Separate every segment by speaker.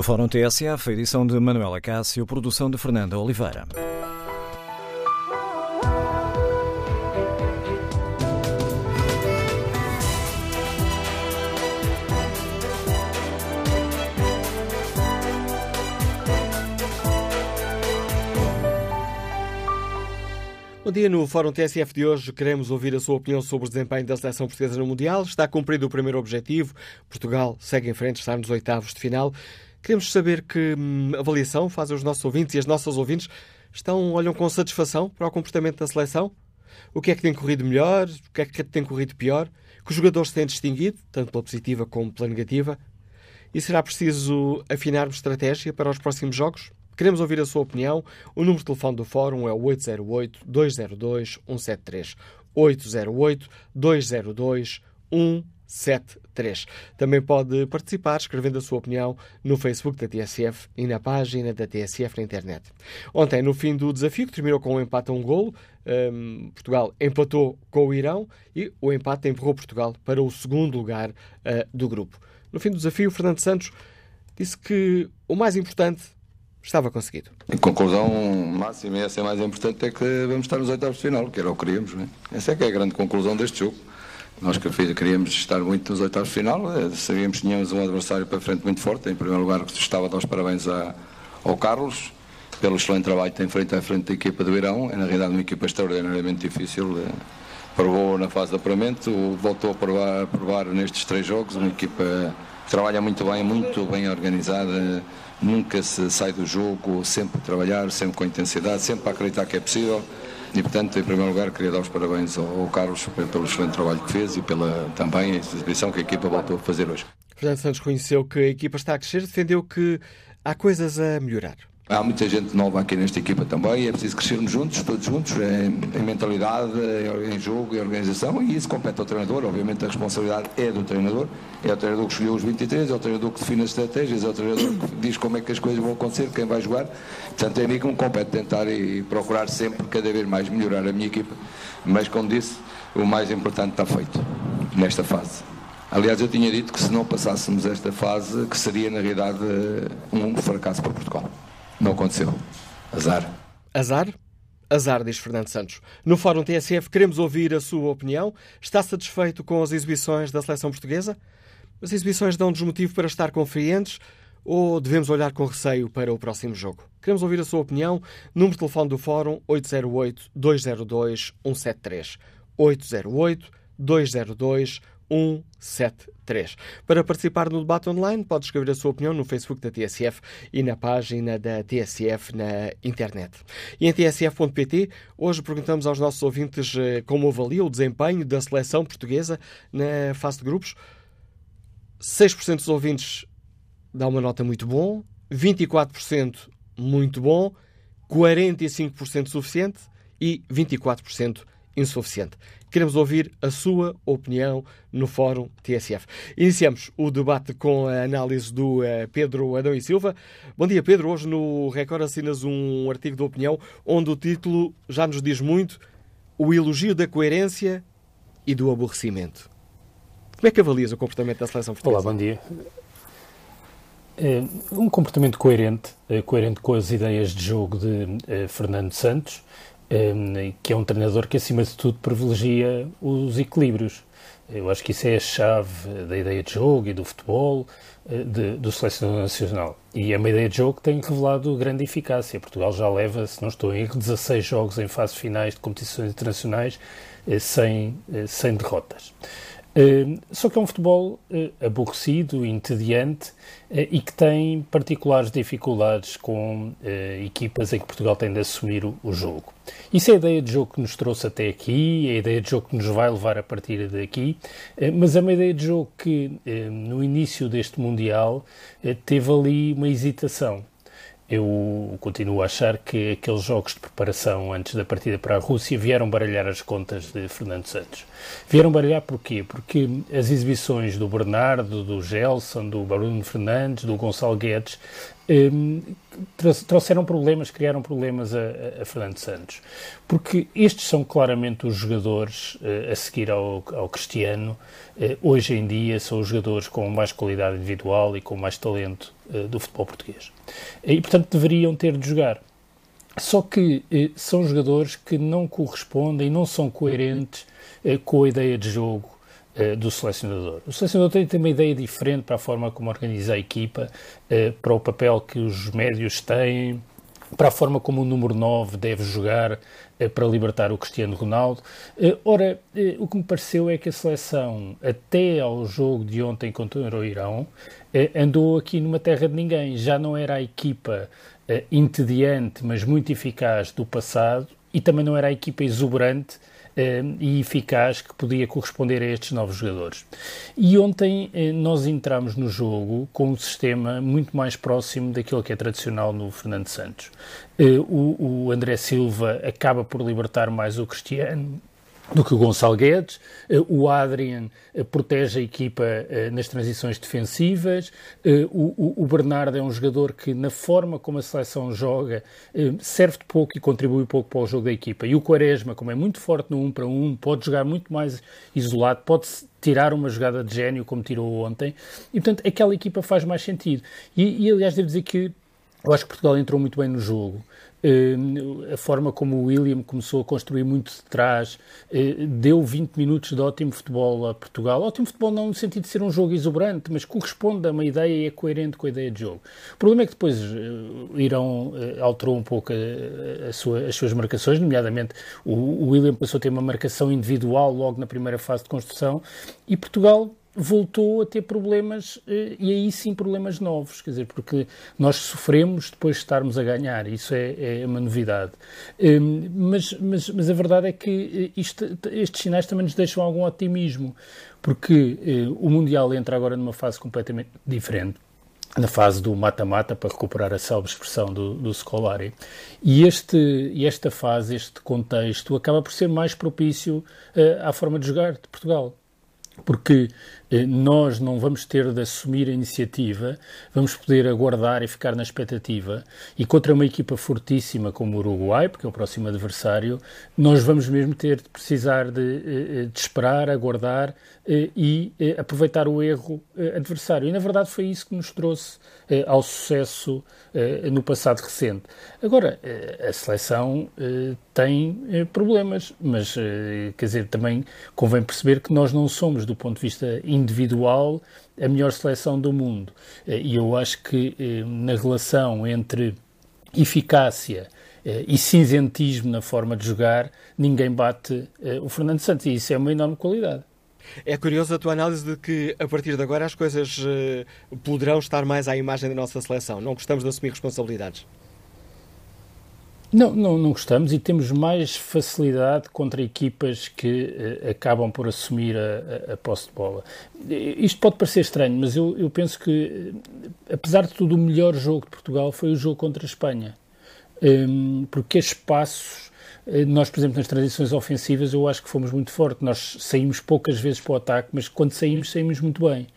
Speaker 1: Fórum TSF, edição de Manuela Cássio, produção de Fernanda Oliveira.
Speaker 2: Bom dia, no Fórum TSF de hoje queremos ouvir a sua opinião sobre o desempenho da seleção portuguesa no Mundial. Está cumprido o primeiro objetivo, Portugal segue em frente, está nos oitavos de final. Queremos saber que hum, avaliação fazem os nossos ouvintes e as nossas ouvintes. Estão, olham com satisfação para o comportamento da seleção? O que é que tem corrido melhor? O que é que tem corrido pior? Que os jogadores têm distinguido, tanto pela positiva como pela negativa? E será preciso afinarmos estratégia para os próximos jogos? Queremos ouvir a sua opinião. O número de telefone do Fórum é o 808-202-173. 808-202-173. Também pode participar escrevendo a sua opinião no Facebook da TSF e na página da TSF na internet. Ontem, no fim do desafio, que terminou com um empate a um golo, um, Portugal empatou com o Irão e o empate empurrou Portugal para o segundo lugar uh, do grupo. No fim do desafio, Fernando Santos disse que o mais importante estava conseguido.
Speaker 3: A conclusão máxima e essa é mais importante é que vamos estar nos oitavos de final, que era o que queríamos. Né? Essa é que é a grande conclusão deste jogo. Nós que queríamos estar muito nos oitavos de final, eh, sabíamos que tínhamos um adversário para frente muito forte. Em primeiro lugar, estava a dar os parabéns a, ao Carlos pelo excelente trabalho que tem feito à frente da equipa do Irão. É, na realidade, uma equipa extraordinariamente difícil. Eh, provou na fase de apuramento, voltou a provar, a provar nestes três jogos. Uma equipa que trabalha muito bem, muito bem organizada nunca se sai do jogo, sempre trabalhar, sempre com intensidade, sempre a acreditar que é possível. E, portanto, em primeiro lugar, queria dar os parabéns ao, Carlos pelo excelente trabalho que fez e pela também a exibição que a equipa voltou a fazer hoje.
Speaker 2: Fernando Santos reconheceu que a equipa está a crescer, defendeu que há coisas a melhorar.
Speaker 3: Há muita gente nova aqui nesta equipa também, é preciso crescermos juntos, todos juntos, em, em mentalidade, em jogo, em organização, e isso compete ao treinador. Obviamente a responsabilidade é do treinador, é o treinador que escolheu os 23, é o treinador que define as estratégias, é o treinador que diz como é que as coisas vão acontecer, quem vai jogar. Portanto, é a mim que me compete tentar e procurar sempre, cada vez mais, melhorar a minha equipa. Mas, como disse, o mais importante está feito nesta fase. Aliás, eu tinha dito que se não passássemos esta fase, que seria na realidade um fracasso para Portugal. Não aconteceu. Azar.
Speaker 2: Azar? Azar, diz Fernando Santos. No Fórum TSF queremos ouvir a sua opinião. Está satisfeito com as exibições da seleção portuguesa? As exibições dão-nos motivo para estar confiantes ou devemos olhar com receio para o próximo jogo? Queremos ouvir a sua opinião. Número de telefone do Fórum 808-202-173. 808-202-173. 173. Para participar no debate online, pode escrever a sua opinião no Facebook da TSF e na página da TSF na internet. E em tsf.pt, hoje perguntamos aos nossos ouvintes eh, como avalia o desempenho da seleção portuguesa na fase de grupos. 6% dos ouvintes dá uma nota muito bom, 24% muito bom, 45% suficiente e 24% insuficiente. Queremos ouvir a sua opinião no Fórum TSF. Iniciamos o debate com a análise do eh, Pedro Adão e Silva. Bom dia, Pedro. Hoje no Record assinas um artigo de opinião onde o título já nos diz muito: O elogio da coerência e do aborrecimento. Como é que avalias o comportamento da seleção portuguesa?
Speaker 4: Olá, bom dia. É um comportamento coerente, é coerente com as ideias de jogo de Fernando Santos, um, que é um treinador que, acima de tudo, privilegia os equilíbrios. Eu acho que isso é a chave da ideia de jogo e do futebol eh, de, do selecionador nacional. E é uma ideia de jogo que tem revelado grande eficácia. Portugal já leva, se não estou em erro, 16 jogos em fases finais de competições internacionais eh, sem, eh, sem derrotas. Uh, só que é um futebol uh, aborrecido, entediante uh, e que tem particulares dificuldades com equipas em que Portugal tem de assumir o, o, jogo. Isso é a ideia de jogo que nos trouxe até aqui, é a ideia de jogo que nos vai levar a partir daqui, mas é uma ideia de jogo que no início deste Mundial teve ali uma hesitação. Eu continuo a achar que aqueles jogos de preparação antes da partida para a Rússia vieram baralhar as contas de Fernando Santos. Vieram baralhar porquê? Porque as exibições do Bernardo, do Gelson, do Bruno Fernandes, do Gonçalo Guedes um, trouxeram problemas, criaram problemas a, a, Fernando Santos. Porque estes são claramente os jogadores uh, a seguir ao, ao Cristiano. Uh, hoje em dia são os jogadores com mais qualidade individual e com mais talento do futebol português. E, portanto, deveriam ter de jogar. Só que são jogadores que não correspondem, não são coerentes com a ideia de jogo do selecionador. O selecionador tem, tem uma ideia diferente para a forma como organiza a equipa, para o papel que os médios têm, para a forma como o número 9 deve jogar eh, para libertar o Cristiano Ronaldo. Eh, ora, eh, o que me pareceu é que a seleção, até ao jogo de ontem contra o Irão, andou aqui numa terra de ninguém. Já não era a equipa entediante, mas muito eficaz do passado, e também não era a equipa exuberante eh, e eficaz que podia corresponder a estes novos jogadores. E ontem eh, nós entramos no jogo com um sistema muito mais próximo daquilo que é tradicional no Fernando Santos. O, o André Silva acaba por libertar mais o Cristiano, do que o Gonçalo Guedes. Eh, o Adrian eh, protege a equipa eh, nas transições defensivas. O, Bernardo é um jogador que, na forma como a seleção joga, serve de pouco e contribui pouco para o jogo da equipa. E o Quaresma, como é muito forte no 1 um para 1, um, pode jogar muito mais isolado, pode tirar uma jogada de gênio, como tirou ontem. E, portanto, aquela equipa faz mais sentido. E, e aliás, devo dizer que eu acho que Portugal entrou muito bem no jogo. Uh, a forma como o William começou a construir muito de trás, uh, deu 20 minutos de ótimo futebol a Portugal. Ótimo futebol não no sentido de ser um jogo exuberante, mas corresponde a uma ideia e é coerente com a ideia de jogo. O problema é que depois o Irão alterou um pouco a, a sua, as suas marcações, nomeadamente o, o William passou a ter uma marcação individual logo na primeira fase de construção e Portugal voltou a ter problemas, eh, e aí sim problemas novos, quer dizer, porque nós sofremos depois de estarmos a ganhar, isso é, é uma novidade. Hum, mas, mas, mas a verdade é que eh, isto, estes sinais também nos deixam algum otimismo, porque eh, o Mundial entra agora numa fase completamente diferente na fase do mata-mata para recuperar a célebre expressão do, do Scolari. E este, esta fase, este contexto, acaba por ser mais propício uh, à forma de jogar de Portugal porque nós não vamos ter de assumir a iniciativa, vamos poder aguardar e ficar na expectativa. E contra uma equipa fortíssima como o Uruguai, porque é o próximo adversário, nós vamos mesmo ter de precisar de, eh, de esperar, aguardar eh, e aproveitar o erro adversário. E na verdade foi isso que nos trouxe ao sucesso no passado recente. Agora, a seleção tem problemas, mas quer dizer, também convém perceber que nós não somos, do ponto de vista individual a melhor seleção do mundo. Eh, e eu acho que eh, na relação entre eficácia eh, e cinzentismo na forma de jogar, ninguém bate o Fernando Santos. E isso é uma enorme qualidade.
Speaker 2: É curioso a tua análise de que, a partir de agora, as coisas poderão estar mais à imagem da nossa seleção. Não gostamos de assumir responsabilidades.
Speaker 4: Não, não, não gostamos e temos mais facilidade contra equipas que uh, acabam por assumir a, a, a, posse de bola. Isto pode parecer estranho, mas eu, eu penso que, eh, apesar de tudo, o melhor jogo de Portugal foi o jogo contra a Espanha. Um, porque espaços, eh, nós, por exemplo, nas transições ofensivas, eu acho que fomos muito fortes. Nós saímos poucas vezes para o ataque, mas quando saímos, saímos muito bem.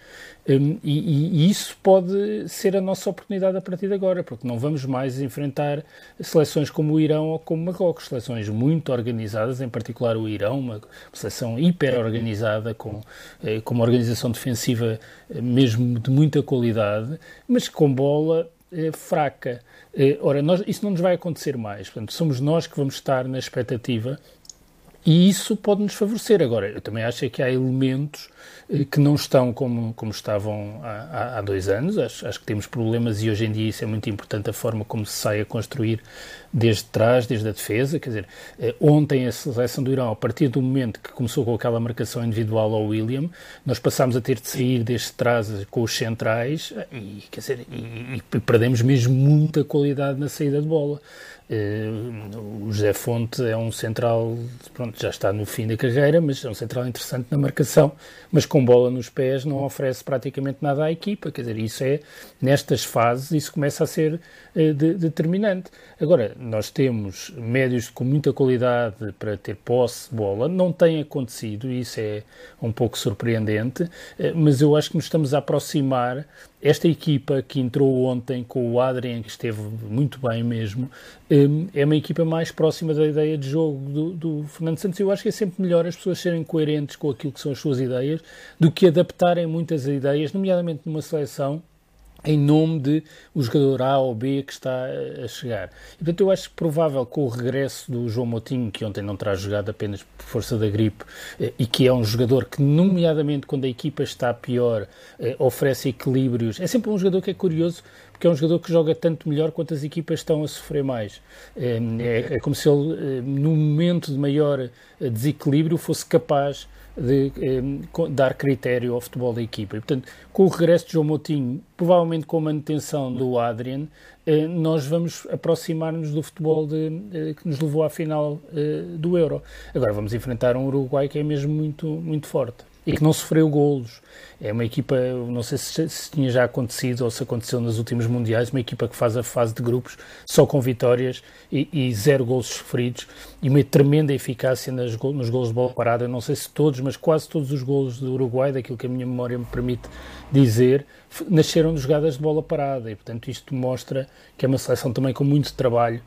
Speaker 4: Um, e, e, isso pode ser a nossa oportunidade a partir de agora, porque não vamos mais enfrentar seleções como o Irão ou como Marrocos, seleções muito organizadas, em particular o Irão, uma seleção hiper organizada, com, eh, com uma organização defensiva eh, mesmo de muita qualidade, mas com bola eh, fraca. Eh, ora, nós, isso não nos vai acontecer mais, portanto, somos nós que vamos estar na expectativa e isso pode nos favorecer. Agora, eu também acho que há elementos que não estão como, como estavam há, há dois anos. Acho, acho, que temos problemas e hoje em dia isso é muito importante a forma como se sai a construir desde trás, desde a defesa. Quer dizer, eh, ontem a seleção do Irão, a partir do momento que começou com aquela marcação individual ao William, nós passámos a ter de sair desde trás com os centrais e, quer dizer, e, e perdemos mesmo muita qualidade na saída de bola. Uh, o José Fonte é um central, pronto, já está no fim da carreira, mas é um central interessante na marcação, mas com bola nos pés não oferece praticamente nada à equipa. Quer dizer, isso é, nestas fases, isso começa a ser uh, de, determinante. Agora, nós temos médios com muita qualidade para ter posse de bola, não tem acontecido, isso é um pouco surpreendente, uh, mas eu acho que nos estamos a aproximar esta equipa que entrou ontem com o Adrien, que esteve muito bem mesmo, hum, é uma equipa mais próxima da ideia de jogo do, do Fernando Santos. Eu acho que é sempre melhor as pessoas serem coerentes com aquilo que são as suas ideias do que adaptarem muitas ideias, nomeadamente numa seleção em nome de o jogador A ou B que está a chegar. E, portanto, eu acho provável com o regresso do João Moutinho, que ontem não terá jogado apenas por força da gripe, eh, e que é um jogador que, nomeadamente quando a equipa está pior, eh, oferece equilíbrios. É sempre um jogador que é curioso, porque é um jogador que joga tanto melhor quanto as equipas estão a sofrer mais. É, é, é como se ele, no momento de maior desequilíbrio, fosse capaz de eh, dar critério ao futebol da equipa. E, portanto, com o regresso de João Moutinho, provavelmente com a manutenção do Adrian, eh, nós vamos aproximar-nos do futebol de, eh, que nos levou à final eh, do Euro. Agora vamos enfrentar um Uruguai que é mesmo muito, muito forte e que não sofreu golos. É uma equipa, não sei se, se, tinha já acontecido ou se aconteceu nos últimos mundiais, uma equipa que faz a fase de grupos só com vitórias e, e zero golos sofridos e uma tremenda eficácia nas, nos golos de bola parada. Não sei se todos, mas quase todos os golos do Uruguai, daquilo que a minha memória me permite dizer, nasceram de jogadas de bola parada e, portanto, isto mostra que é uma seleção também com muito trabalho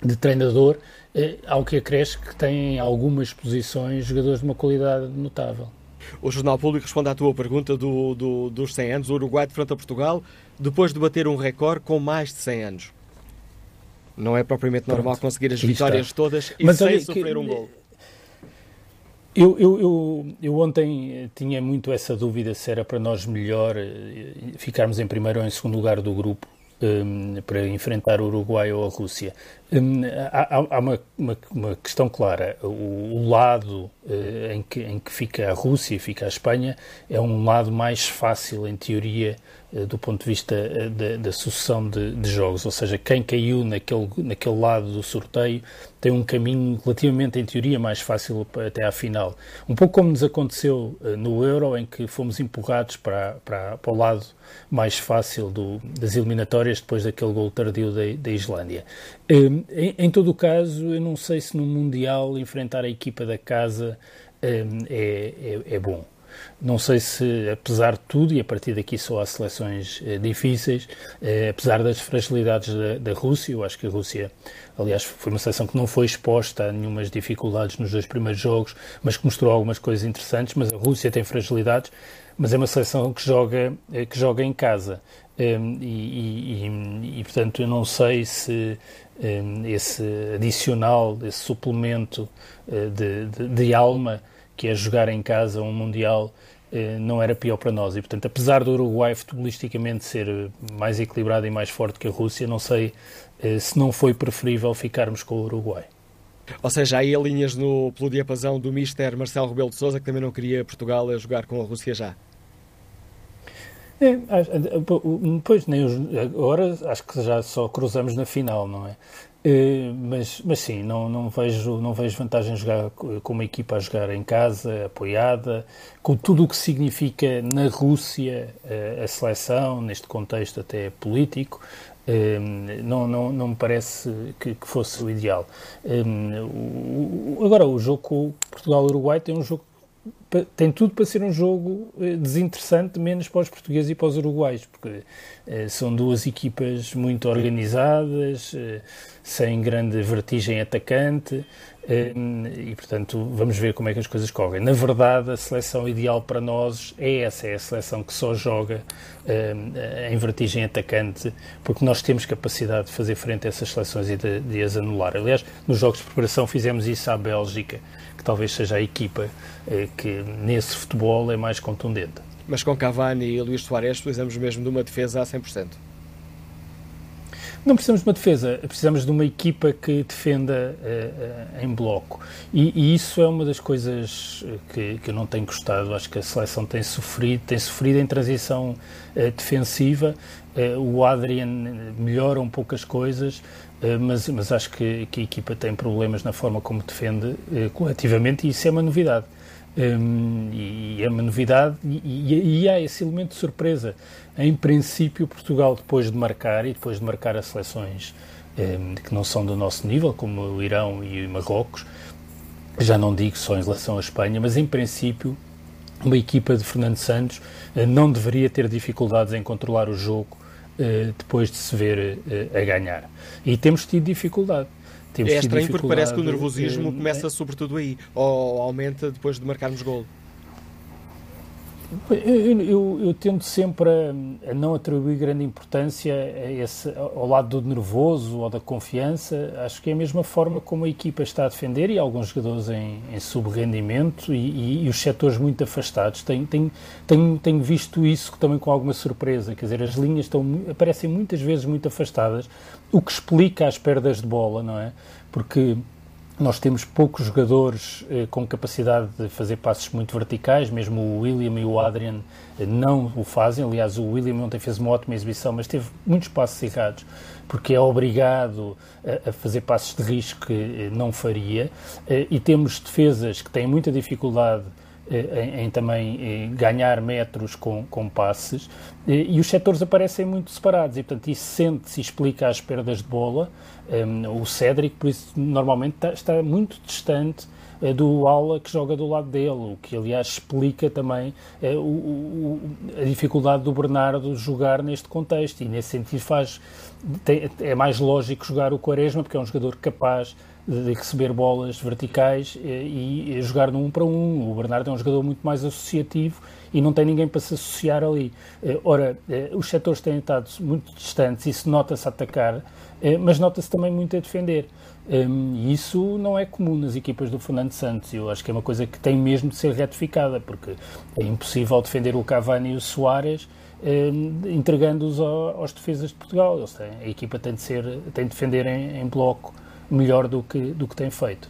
Speaker 4: de treinador, eh, ao que acresce que tem em algumas posições jogadores de uma qualidade notável.
Speaker 2: O Jornal Público responde à tua pergunta do, do, dos 100 anos. O Uruguai de frente a Portugal, depois de bater um recorde com mais de 100 anos. Não é propriamente normal Pronto. conseguir as vitórias está. todas e Mas, sem olha, sofrer que, um gol.
Speaker 4: Eu, eu, eu, eu, ontem tinha muito essa dúvida se era para nós melhor eh, ficarmos em primeiro ou em segundo lugar do grupo para enfrentar o Uruguai ou a Rússia. Há, há uma, uma, uma, questão clara. O, o lado uh, em, que, em que fica a Rússia e fica a Espanha é um lado mais fácil, em teoria, do ponto de vista uh, da, da, sucessão de, de, jogos. Ou seja, quem caiu naquele, naquele lado do sorteio tem um caminho relativamente, em teoria, mais fácil até à final. Um pouco como nos aconteceu no Euro, em que fomos empurrados para, para, para o lado mais fácil do, das eliminatórias depois daquele gol tardio da, da Islândia. Em, em, todo o caso, eu não sei se no Mundial enfrentar a equipa da casa é, é, é, bom. Não sei se, apesar de tudo, e a partir daqui só há seleções uh, difíceis, uh, apesar das fragilidades da, da, Rússia, eu acho que a Rússia, aliás, foi uma seleção que não foi exposta a nenhumas dificuldades nos dois primeiros jogos, mas que mostrou algumas coisas interessantes. Mas a Rússia tem fragilidades, mas é uma seleção que joga, eh, que joga em casa. Um, e, e, e, portanto, eu não sei se um, esse adicional, esse suplemento uh, de, de, de, alma que é jogar em casa um Mundial uh, não era pior para nós. E, portanto, apesar do Uruguai futebolisticamente ser mais equilibrado e mais forte que a Rússia, não sei uh, se não foi preferível ficarmos com o Uruguai.
Speaker 2: Ou seja, aí linhas no, pelo diapasão do Mister Marcelo Rebelo de Sousa, que também não queria Portugal a jogar com a Rússia já.
Speaker 4: É, pois, nem os, agora acho que já só cruzamos na final, não é? É mas, mas sim, não, não, vejo, não vejo vantagem em jogar com uma equipa a jogar em casa, apoiada, com tudo o que significa na Rússia a, a seleção, neste contexto até político, não, não, não me parece que, que fosse o ideal. Agora, o jogo Portugal-Uruguai tem um jogo tem tudo para ser um jogo eh, desinteressante, menos para os portugueses e para os uruguais, porque eh, são duas equipas muito organizadas, eh, sem grande vertigem atacante, e portanto vamos ver como é que as coisas correm. Na verdade, a seleção ideal para nós é essa, é a seleção que só joga em vertigem atacante, porque nós temos capacidade de fazer frente a essas seleções e de, de as anular. Aliás, nos jogos de preparação fizemos isso à Bélgica que talvez seja a equipa eh, que nesse futebol é mais contundente.
Speaker 2: Mas com Cavani e Luís Soares precisamos mesmo de uma defesa a 100%.
Speaker 4: Não precisamos de uma defesa, precisamos de uma equipa que defenda uh, uh, em bloco. E, e, isso é uma das coisas que, que eu não tenho gostado. Acho que a seleção tem sofrido, tem sofrido em transição uh, defensiva. o Adrian melhora um pouco as coisas, mas, mas acho que, que, a equipa tem problemas na forma como defende uh, coletivamente e isso é uma novidade. Um, e, é uma novidade e, e, há esse elemento de surpresa. Em princípio, Portugal, depois de marcar e depois de marcar as seleções um, que não são do nosso nível, como o Irão e o Marrocos, já não digo só em relação à Espanha, mas em princípio, uma equipa de Fernando Santos uh, não deveria ter dificuldades em controlar o jogo depois de se ver uh, a ganhar. E temos tido dificuldade.
Speaker 2: Temos é estranho porque parece que o nervosismo começa sobretudo aí, ou aumenta depois de marcarmos gol.
Speaker 4: Eu, eu, eu, tendo sempre a, a, não atribuir grande importância esse, ao lado do nervoso ou da confiança. Acho que é a mesma forma como a equipa está a defender e alguns jogadores em, em subrendimento e, e, e, os setores muito afastados. Tenho, tenho, tenho, tenho, visto isso também com alguma surpresa. Quer dizer, as linhas estão, aparecem muitas vezes muito afastadas, o que explica as perdas de bola, não é? Porque nós temos poucos jogadores eh, com capacidade de fazer passos muito verticais, mesmo o William e o Adrian eh, não o fazem. Aliás, o William ontem fez uma ótima exibição, mas teve muitos passos errados, porque é obrigado a, a fazer passos de risco que eh, não faria. Eh, e temos defesas que têm muita dificuldade eh, em, em, também eh, ganhar metros com, com passes, e os setores aparecem muito separados, e portanto isso sente-se explica as perdas de bola. Um, o Cédric, por isso, normalmente está, está muito distante do ala que joga do lado dele, o que aliás explica também o, o, a dificuldade do Bernardo jogar neste contexto, e nesse sentido faz, tem, é mais lógico jogar o Quaresma, porque é um jogador capaz de receber bolas verticais eh, e, e jogar no um para um. O Bernardo é um jogador muito mais associativo e não tem ninguém para se associar ali. Eh, ora, eh, os setores têm estado muito distantes, isso nota-se a atacar, mas nota-se também muito a defender. E isso não é comum nas equipas do Fernando Santos. Eu acho que é uma coisa que tem mesmo de ser retificada, porque é impossível defender o Cavani e o Soares entregando-os aos defesas de Portugal. Eles têm, a equipa tem de, ser, tem de defender em, em bloco melhor do que, do que tem feito.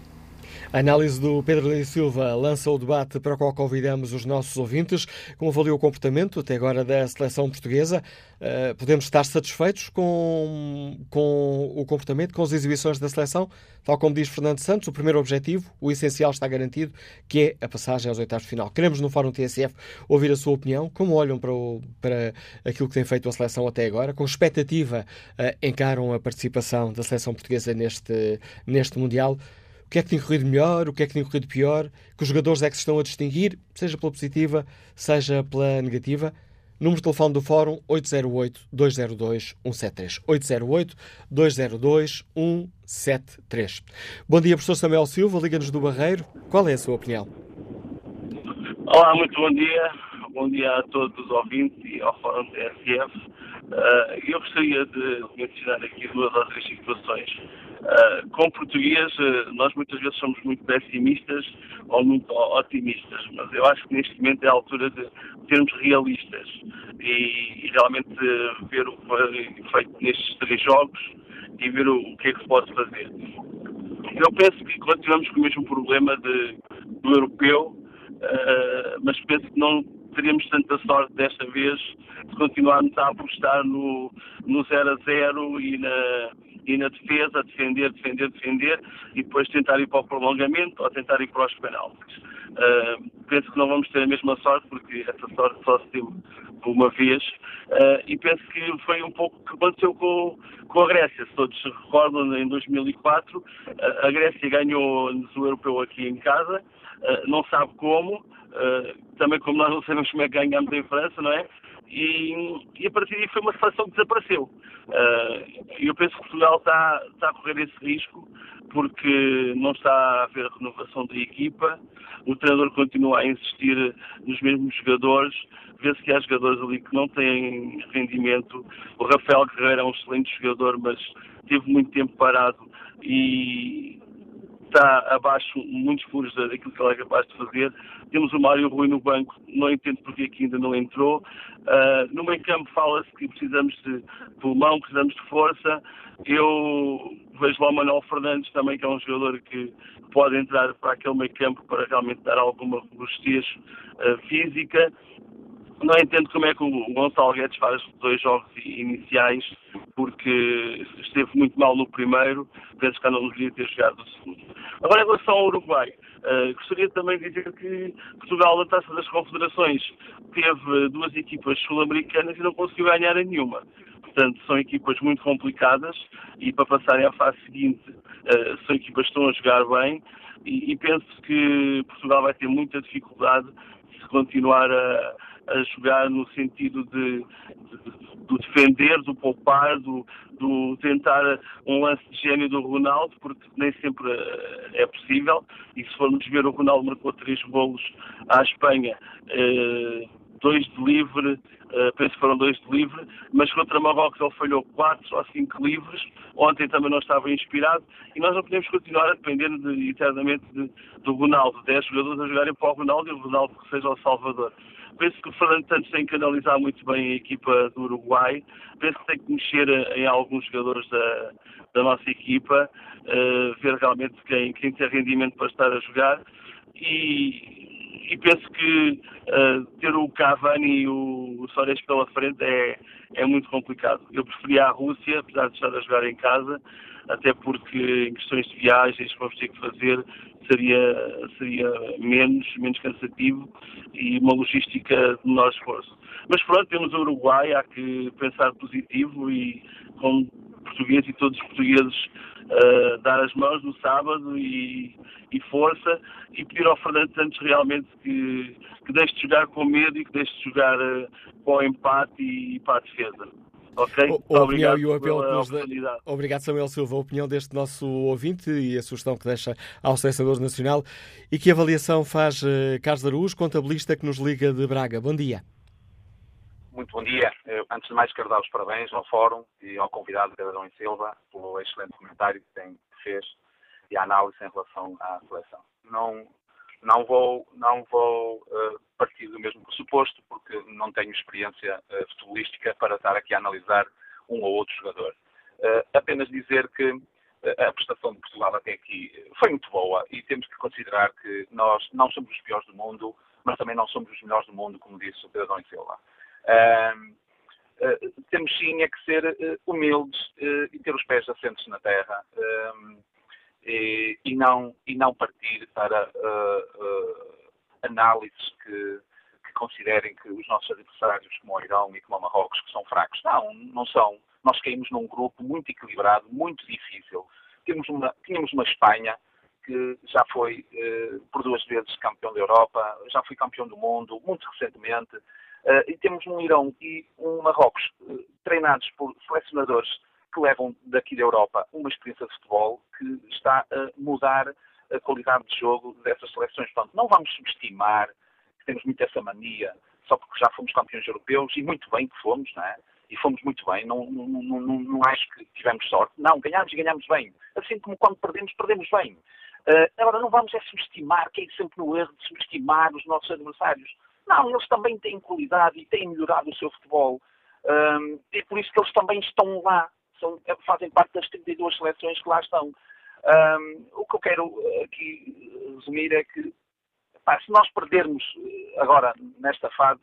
Speaker 2: A análise do Pedro Lei Silva lança o debate para o qual convidamos os nossos ouvintes. Como avaliou o comportamento até agora da seleção portuguesa? Uh, podemos estar satisfeitos com, com o comportamento, com as exibições da seleção? Tal como diz Fernando Santos, o primeiro objetivo, o essencial está garantido, que é a passagem aos oitavos de final. Queremos no Fórum TSF ouvir a sua opinião, como olham para, o, para aquilo que tem feito a seleção até agora, com expectativa uh, encaram a participação da seleção portuguesa neste, neste Mundial que é que tem corrido melhor, o que é que tem corrido pior, que jogadores é que se estão a distinguir, seja pela positiva, seja pela negativa. Número de telefone do Fórum 808-202-173. 808-202-173. Bom dia, professor Samuel Silva, Liga-nos do Barreiro. Qual é a sua opinião?
Speaker 5: Olá, muito bom dia. Bom dia a todos os ouvintes e ao Fórum TSF. Uh, eu gostaria de mencionar aqui duas ou três situações Uh, com português, uh, nós muitas vezes somos muito pessimistas ou muito otimistas, mas eu acho que neste momento é a altura de sermos realistas e, e realmente uh, ver o que foi feito nestes três jogos e ver o, o, que é que se pode fazer. Eu penso que continuamos com o mesmo problema de, do europeu, mas penso que não teríamos tanta sorte desta vez de continuarmos a apostar no, no 0 a 0 e na e na defesa, defender, defender, defender e depois tentar ir para o prolongamento ou tentar ir para os penaltis. Uh, penso que não vamos ter a mesma sorte, porque essa sorte só se teve uma vez, uh, e penso que foi um pouco o que aconteceu com, com a Grécia. Se todos se recordam, em 2004, uh, a Grécia ganhou-nos o europeu aqui em casa, uh, não sabe como, também como nós não sabemos como é que ganhamos em França, não é? E, e, a partir daí foi uma seleção que desapareceu. Uh, eu penso que Portugal está, está, a correr esse risco porque não está a haver renovação da equipa, o treinador continua a insistir nos mesmos jogadores, vê-se que há jogadores ali que não têm rendimento. O Rafael Guerreiro é um excelente jogador, mas teve muito tempo parado e, está abaixo muitos furos daquilo que ele é capaz de fazer. Temos o Mário Rui no banco, não entendo porque aqui ainda não entrou. Uh, no meio campo fala-se que precisamos de pulmão, precisamos de força. Eu vejo lá o Manuel Fernandes também, que é um jogador que pode entrar para aquele meio campo para realmente dar alguma robustez uh, física. Não entendo como é que o Gonçalo Guedes faz dois jogos iniciais, porque esteve muito mal no primeiro, penso que não deveria ter jogado o segundo. Agora, em relação ao Uruguai, uh, gostaria também de dizer que Portugal, na Taça das Confederações, teve duas equipas sul-americanas e não conseguiu ganhar a nenhuma. Portanto, são equipas muito complicadas e para passarem à fase seguinte, uh, são equipas que estão a jogar bem e, e penso que Portugal vai ter muita dificuldade se continuar a a jogar no sentido de, de, do defender, do poupar, do, do, tentar um lance de gênio do Ronaldo, porque nem sempre eh, é possível. E se formos ver, o Ronaldo marcou três golos à Espanha. Eh, dois de livre, uh, penso que foram dois de livre, mas contra Marrocos ele falhou quatro ou cinco livres. Ontem também não estava inspirado e nós não podemos continuar a depender de, eternamente de, do Ronaldo. Dez jogadores a jogarem para o Ronaldo e o Ronaldo que seja o Salvador. Penso que o Fernando Santos tem que analisar muito bem a equipa do Uruguai. Penso que tem que mexer em alguns jogadores da, da nossa equipa, uh, ver realmente quem, quem tem rendimento para estar a jogar. E, e penso que uh, ter o Cavani e o, o Soares pela frente é, é muito complicado. Eu preferia a Rússia, apesar de estar a jogar em casa, até porque em questões de viagens que vamos ter que fazer seria, seria menos, menos cansativo e uma logística de menor esforço. Mas pronto, temos o Uruguai, há que pensar positivo e com portugueses e todos os portugueses uh, dar as mãos no sábado e, e, força e pedir ao Fernando Santos realmente que, que deixe de jogar com medo e que deixe de jogar uh, o empate e, e para a defesa. Ok?
Speaker 2: O, Obrigado e o apelo que nos dá. Obrigado, Samuel Silva. A opinião deste nosso ouvinte e a sugestão que deixa ao Selecionador Nacional. E que avaliação faz uh, Carlos Araújo, contabilista que nos liga de Braga? Bom dia.
Speaker 6: Muito bom dia. Eu, antes de mais, quero dar os parabéns ao Fórum e ao convidado, Pedro e Silva, pelo excelente comentário que, tem, que fez e a análise em relação à seleção. Não, não vou, não vou uh, partir do mesmo pressuposto, porque não tenho experiência uh, futebolística para estar aqui a analisar um ou outro jogador. Uh, apenas dizer que a prestação de Portugal até aqui foi muito boa e temos que considerar que nós não somos os piores do mundo, mas também não somos os melhores do mundo, como disse o Pedro e Silva. Uh, uh, temos sim é que ser uh, humildes e ter os pés assentes na terra e, e, não, e não partir para análises que, que, considerem que os nossos adversários, como o Irão e como o Marrocos, que são fracos. Não, não são. Nós caímos num grupo muito equilibrado, muito difícil. Tínhamos uma, tínhamos uma Espanha que já foi por duas vezes campeão da Europa, já foi campeão do mundo, muito recentemente. E temos um Irão e um Marrocos treinados por selecionadores que levam daqui da Europa uma experiência de futebol que está a mudar a qualidade de jogo dessas seleções. Portanto, não vamos subestimar, temos muito essa mania, só porque já fomos campeões europeus, e muito bem que fomos, não é? E fomos muito bem, não, não, não, não, acho que tivemos sorte. Não, ganhámos e ganhámos bem. Assim como quando perdemos, perdemos bem. Uh, agora, não vamos é subestimar, é sempre no erro de subestimar os nossos adversários. Não, eles também têm qualidade e têm melhorado o seu futebol. Um, é por isso que eles também estão lá. São, é, fazem parte das 32 seleções que lá estão. Um, o que eu quero aqui resumir é que pá, se nós perdermos eh, agora nesta fase,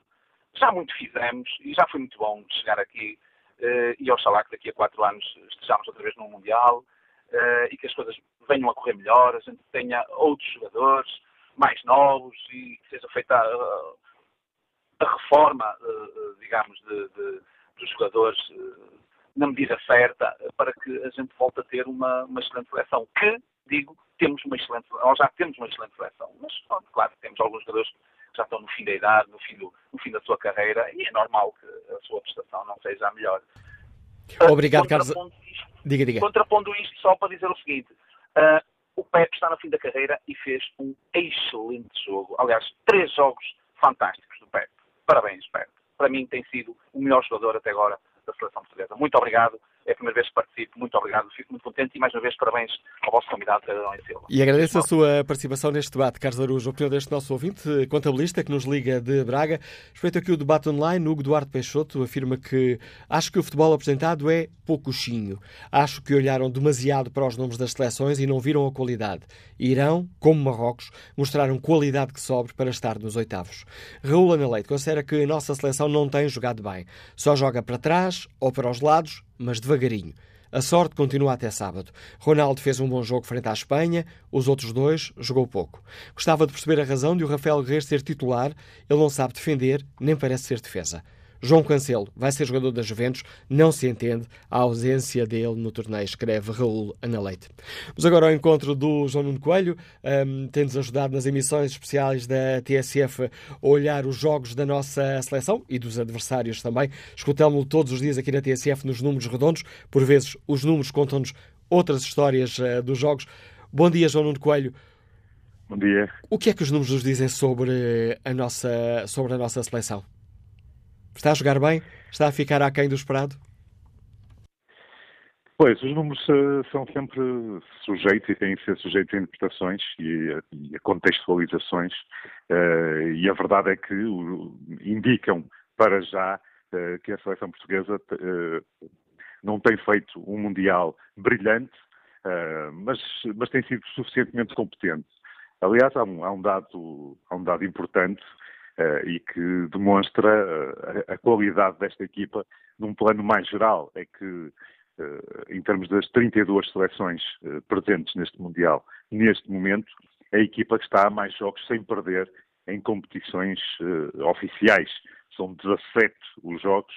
Speaker 6: já muito fizemos e já foi muito bom chegar aqui uh, e oxalá que daqui a quatro anos estejamos outra vez no Mundial uh, e que as coisas venham a correr melhor, a gente tenha outros jogadores mais novos e que seja feita uh, a reforma, eh, eh, digamos, de, de, dos jogadores eh, na medida certa para que a gente volte a ter uma, uma excelente seleção. Que, digo, temos uma excelente, ou já temos uma excelente seleção. Mas, claro, temos alguns jogadores que já estão no fim da idade, no fim, do, no fim da sua carreira, e é normal que a sua prestação não seja a melhor.
Speaker 2: Obrigado, Carlos.
Speaker 6: Isto, diga, diga. Contrapondo isto só para dizer o seguinte. Uh, o Pep está no fim da carreira e fez um excelente jogo. Aliás, três jogos fantásticos do Pep. Parabéns, Pep. Para mim tem sido o melhor jogador até agora da seleção portuguesa. Muito obrigado. É a primeira vez que participo. Muito obrigado. Fico muito contente e mais uma vez parabéns ao vosso convidado, Pedro e Silva.
Speaker 2: E agradeço a sua participação neste debate, Carlos Arujo, a opinião deste nosso ouvinte, contabilista, que nos liga de Braga. Respeito aqui o debate online, Hugo Duarte Peixoto afirma que acho que o futebol apresentado é poucochinho. Acho que olharam demasiado para os nomes das seleções e não viram a qualidade. Irão, como Marrocos, mostraram qualidade que sobre para estar nos oitavos. Raul Ana Leite considera que a nossa seleção não tem jogado bem. Só joga para trás ou para os lados, mas devagarinho. A sorte continua até sábado. Ronaldo fez um bom jogo frente à Espanha, os outros dois jogou pouco. Gostava de perceber a razão de o Rafael Guerreiro ser titular, ele não sabe defender, nem parece ser defesa. João Cancelo vai ser jogador da Juventus, não se entende a ausência dele no torneio, escreve Raul Analeite. Vamos agora ao encontro do João Nuno Coelho, um, tem-nos ajudado nas emissões especiais da TSF a olhar os jogos da nossa seleção e dos adversários também. Escutamos-lo todos os dias aqui na TSF nos números redondos, por vezes os números contam-nos outras histórias uh, dos jogos. Bom dia, João Nuno Coelho.
Speaker 7: Bom dia.
Speaker 2: O que é que os números nos dizem sobre a nossa, sobre a nossa seleção? Está a jogar bem? Está a ficar aquém do esperado?
Speaker 7: Pois, os números uh, são sempre sujeitos e têm de ser sujeitos a interpretações e a, e a contextualizações, uh, e a verdade é que uh, indicam para já eh, que a seleção portuguesa não tem feito um Mundial brilhante, mas, mas tem sido suficientemente competente. Aliás, há um, há um, dado, há um dado importante e que demonstra a, a qualidade desta equipa num plano mais geral, é que eh, em termos das 32 seleções eh, presentes neste Mundial, neste momento, a equipa que está a mais jogos sem perder em competições uh, oficiais. São 17 os jogos.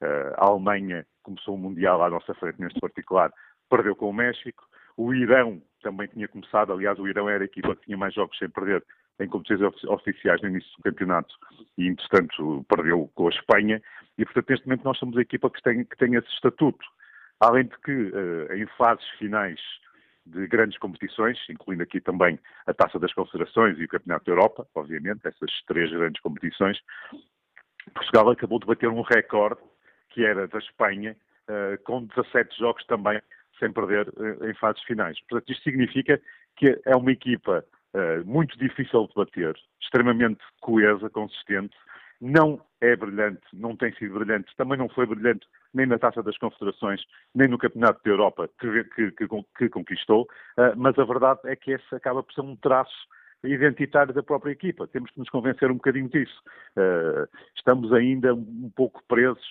Speaker 7: Uh, a Alemanha começou o Mundial à nossa frente, neste particular, perdeu com o México. O Irão também tinha começado, aliás, o Irão era a equipa que tinha mais jogos sem perder em competições oficiais no início do campeonato e, entretanto, perdeu com a Espanha. E, portanto, neste momento nós somos a equipa que tem, que tem esse estatuto. Além de que, eh, em fases finais de grandes competições, incluindo aqui também a Taça das Confederações e o Campeonato da Europa, obviamente, essas três grandes competições, Portugal acabou de bater um recorde, que era da Espanha, eh, com 17 jogos também sem perder eh, em fases finais. Portanto, isto significa que é uma equipa muito difícil de bater, extremamente coesa, consistente, não é brilhante, não tem sido brilhante, também não foi brilhante nem na Taça das Confederações, nem no Campeonato da Europa que, que, que, que conquistou, uh, mas a verdade é que esse acaba por ser um traço identitário da própria equipa. Temos que nos convencer um bocadinho disso. Uh, estamos ainda um pouco presos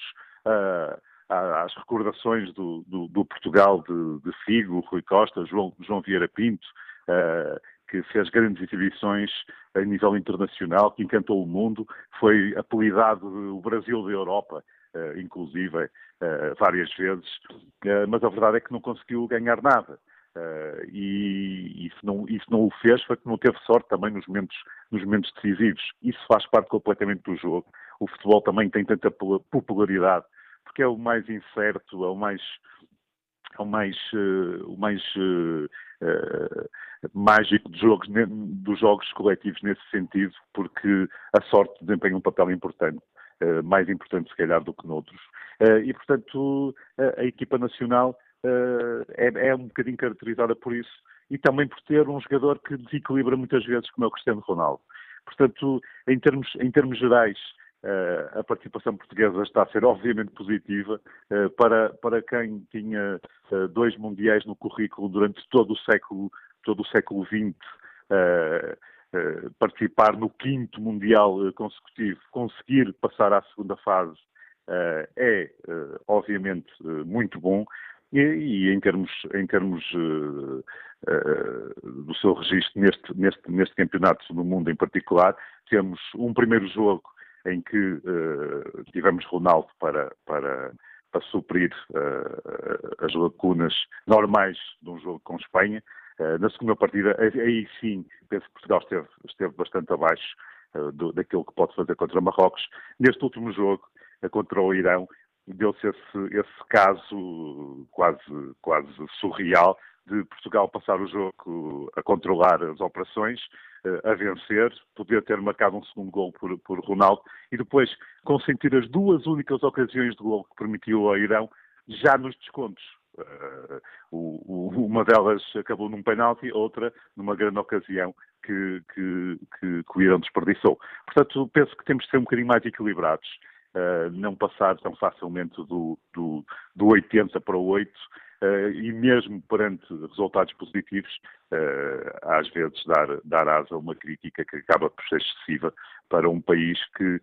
Speaker 7: uh, às recordações do, do, do Portugal de, de, Figo, Rui Costa, João, João Vieira Pinto, uh, que fez grandes exibições a nível internacional, que encantou o mundo, foi apelidado o Brasil da Europa, uh, inclusive uh, várias vezes, uh, mas a verdade é que não conseguiu ganhar nada. e isso não, isso não o fez, foi que não teve sorte também nos momentos, nos momentos decisivos. Isso faz parte completamente do jogo. O futebol também tem tanta popularidade, porque é o mais incerto, é o mais é o mais, uh, o mais uh, uh, mágico dos jogos, dos jogos coletivos nesse sentido, porque a sorte desempenha um papel importante, mais importante se calhar do que noutros. e, portanto, a, equipa nacional é, é, um bocadinho caracterizada por isso e também por ter um jogador que desequilibra muitas vezes, como é o Cristiano Ronaldo. Portanto, em termos, em termos gerais, a participação portuguesa está a ser obviamente positiva para, para quem tinha dois mundiais no currículo durante todo o século, todo o século XX, participar no quinto mundial consecutivo, conseguir passar à segunda fase é obviamente muito bom e, e, em termos, em termos do seu registro neste, neste, neste campeonato do mundo em particular, temos um primeiro jogo em que uh, tivemos Ronaldo para, para, para suprir uh, as lacunas normais de um jogo com Espanha. Uh, na segunda partida, aí sim, penso que Portugal esteve, esteve bastante abaixo do, daquilo que pode fazer contra Marrocos. Neste último jogo, contra o Irão, deu-se esse, esse caso quase, quase surreal de Portugal passar o jogo a controlar as operações, eh, a vencer, poder ter marcado um segundo gol por, por Ronaldo e depois consentir as duas únicas ocasiões de gol que permitiu ao Irão já nos descontos. Uh, uma delas acabou num penalti, outra numa grande ocasião que, que, que, que o Irão desperdiçou. Portanto, penso que temos de ser um bocadinho mais equilibrados, uh, não passar tão facilmente do, do, do 80 para o 8 Uh, e mesmo perante resultados positivos, uh, às vezes dar, dar asa a uma crítica que acaba por ser excessiva para um país que,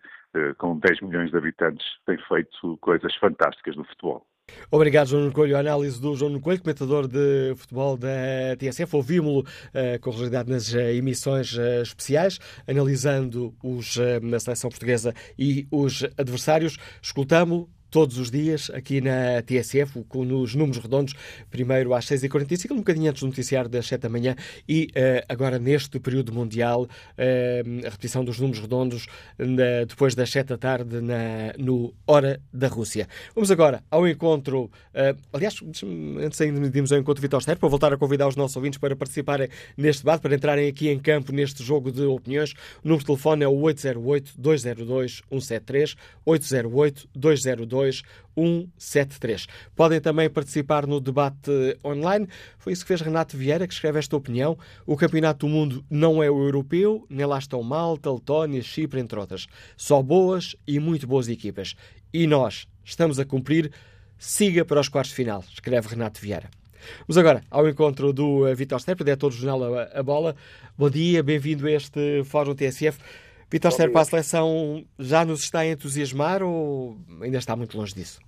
Speaker 7: com 10 milhões de habitantes, tem feito coisas fantásticas no futebol.
Speaker 2: Obrigado, João Coelho. A análise do João Coelho, comentador de futebol da TSF. Ouvimos-lo uh, com regularidade nas uh, emissões uh, especiais, analisando os, a seleção portuguesa e os adversários. Escutamos-lo todos os dias aqui na TSF, nos números redondos, primeiro às 6h45, um bocadinho antes do noticiário das 7 da manhã e uh, agora neste período mundial, uh, a repetição dos números redondos depois das 7 da tarde na, no Hora da Rússia. Vamos agora ao encontro, uh, aliás, antes ainda de irmos ao encontro Vitor Ster, para voltar a convidar os nossos ouvintes para participarem neste debate, para entrarem aqui em campo neste jogo de opiniões. O número de telefone é o 808-202-173, 808-202-173. Podem também participar no debate online. Foi isso que fez Renato Vieira, que escreve esta opinião. O Campeonato do Mundo não é o europeu, nem lá estão Malta, Letónia, Chipre, entre outras. Só boas e muito boas equipas. E nós estamos a cumprir. Siga para os quartos de final, escreve Renato Vieira. Vamos agora ao encontro do Vitor Ster, diretor do jornal a, Bola. Bom dia, bem-vindo a este Fórum TSF. Vitor para a seleção já nos está a entusiasmar ou ainda está muito longe disso?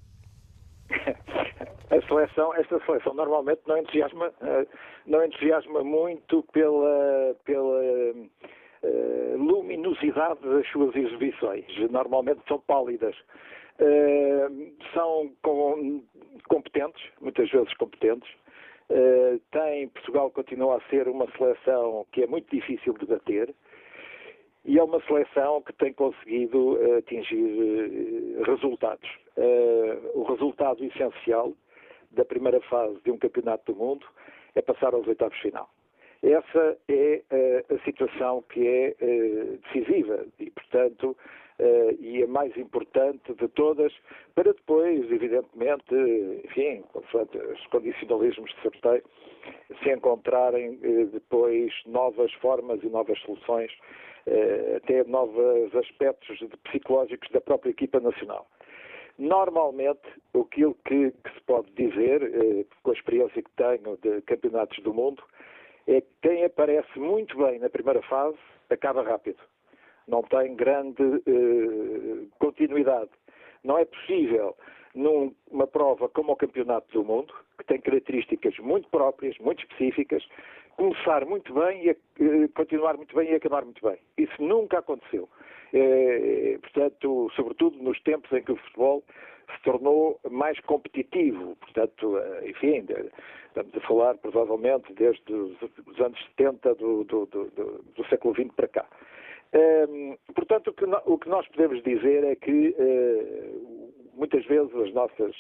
Speaker 8: A seleção, esta seleção normalmente não entusiasma, eh, não entusiasma muito pela, pela uh, luminosidade das suas exibições. Normalmente são pálidas. Uh, são com, competentes, muitas vezes competentes, Uh, tem, Portugal continua a ser uma seleção que é muito difícil de bater e é uma seleção que tem conseguido uh, atingir uh, resultados. o resultado essencial da primeira fase de um campeonato do mundo é passar aos oitavos final. Essa é a situação que é decisiva e, portanto, e a mais importante de todas, para depois, evidentemente, enfim, consoante os condicionalismos de sorteio, se encontrarem depois novas formas e novas soluções, até novos aspectos psicológicos da própria equipa nacional. Normalmente, aquilo que, que se pode dizer, com a experiência que tenho de campeonatos do mundo, é que quem aparece muito bem na primeira fase acaba rápido não tem grande eh, continuidade. Não é possível, numa prova como o Campeonato do Mundo, que tem características muito próprias, muito específicas, começar muito bem e eh, continuar muito bem e acabar muito bem. Isso nunca aconteceu. Eh, portanto, sobretudo nos tempos em que o futebol se tornou mais competitivo. Portanto, eh, enfim, estamos a falar provavelmente desde os anos 70 do, do, do, do século XX para cá. Um, portanto, o que, nós podemos dizer é que muitas vezes as nossas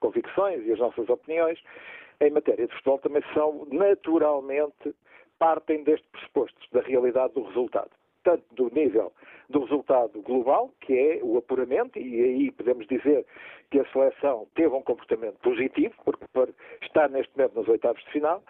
Speaker 8: convicções e as nossas opiniões em matéria de futebol também são naturalmente partem deste pressuposto, da realidade do resultado. Tanto do nível do resultado global, que é o apuramento, e aí podemos dizer que a seleção teve um comportamento positivo, porque está neste momento nos oitavos de final,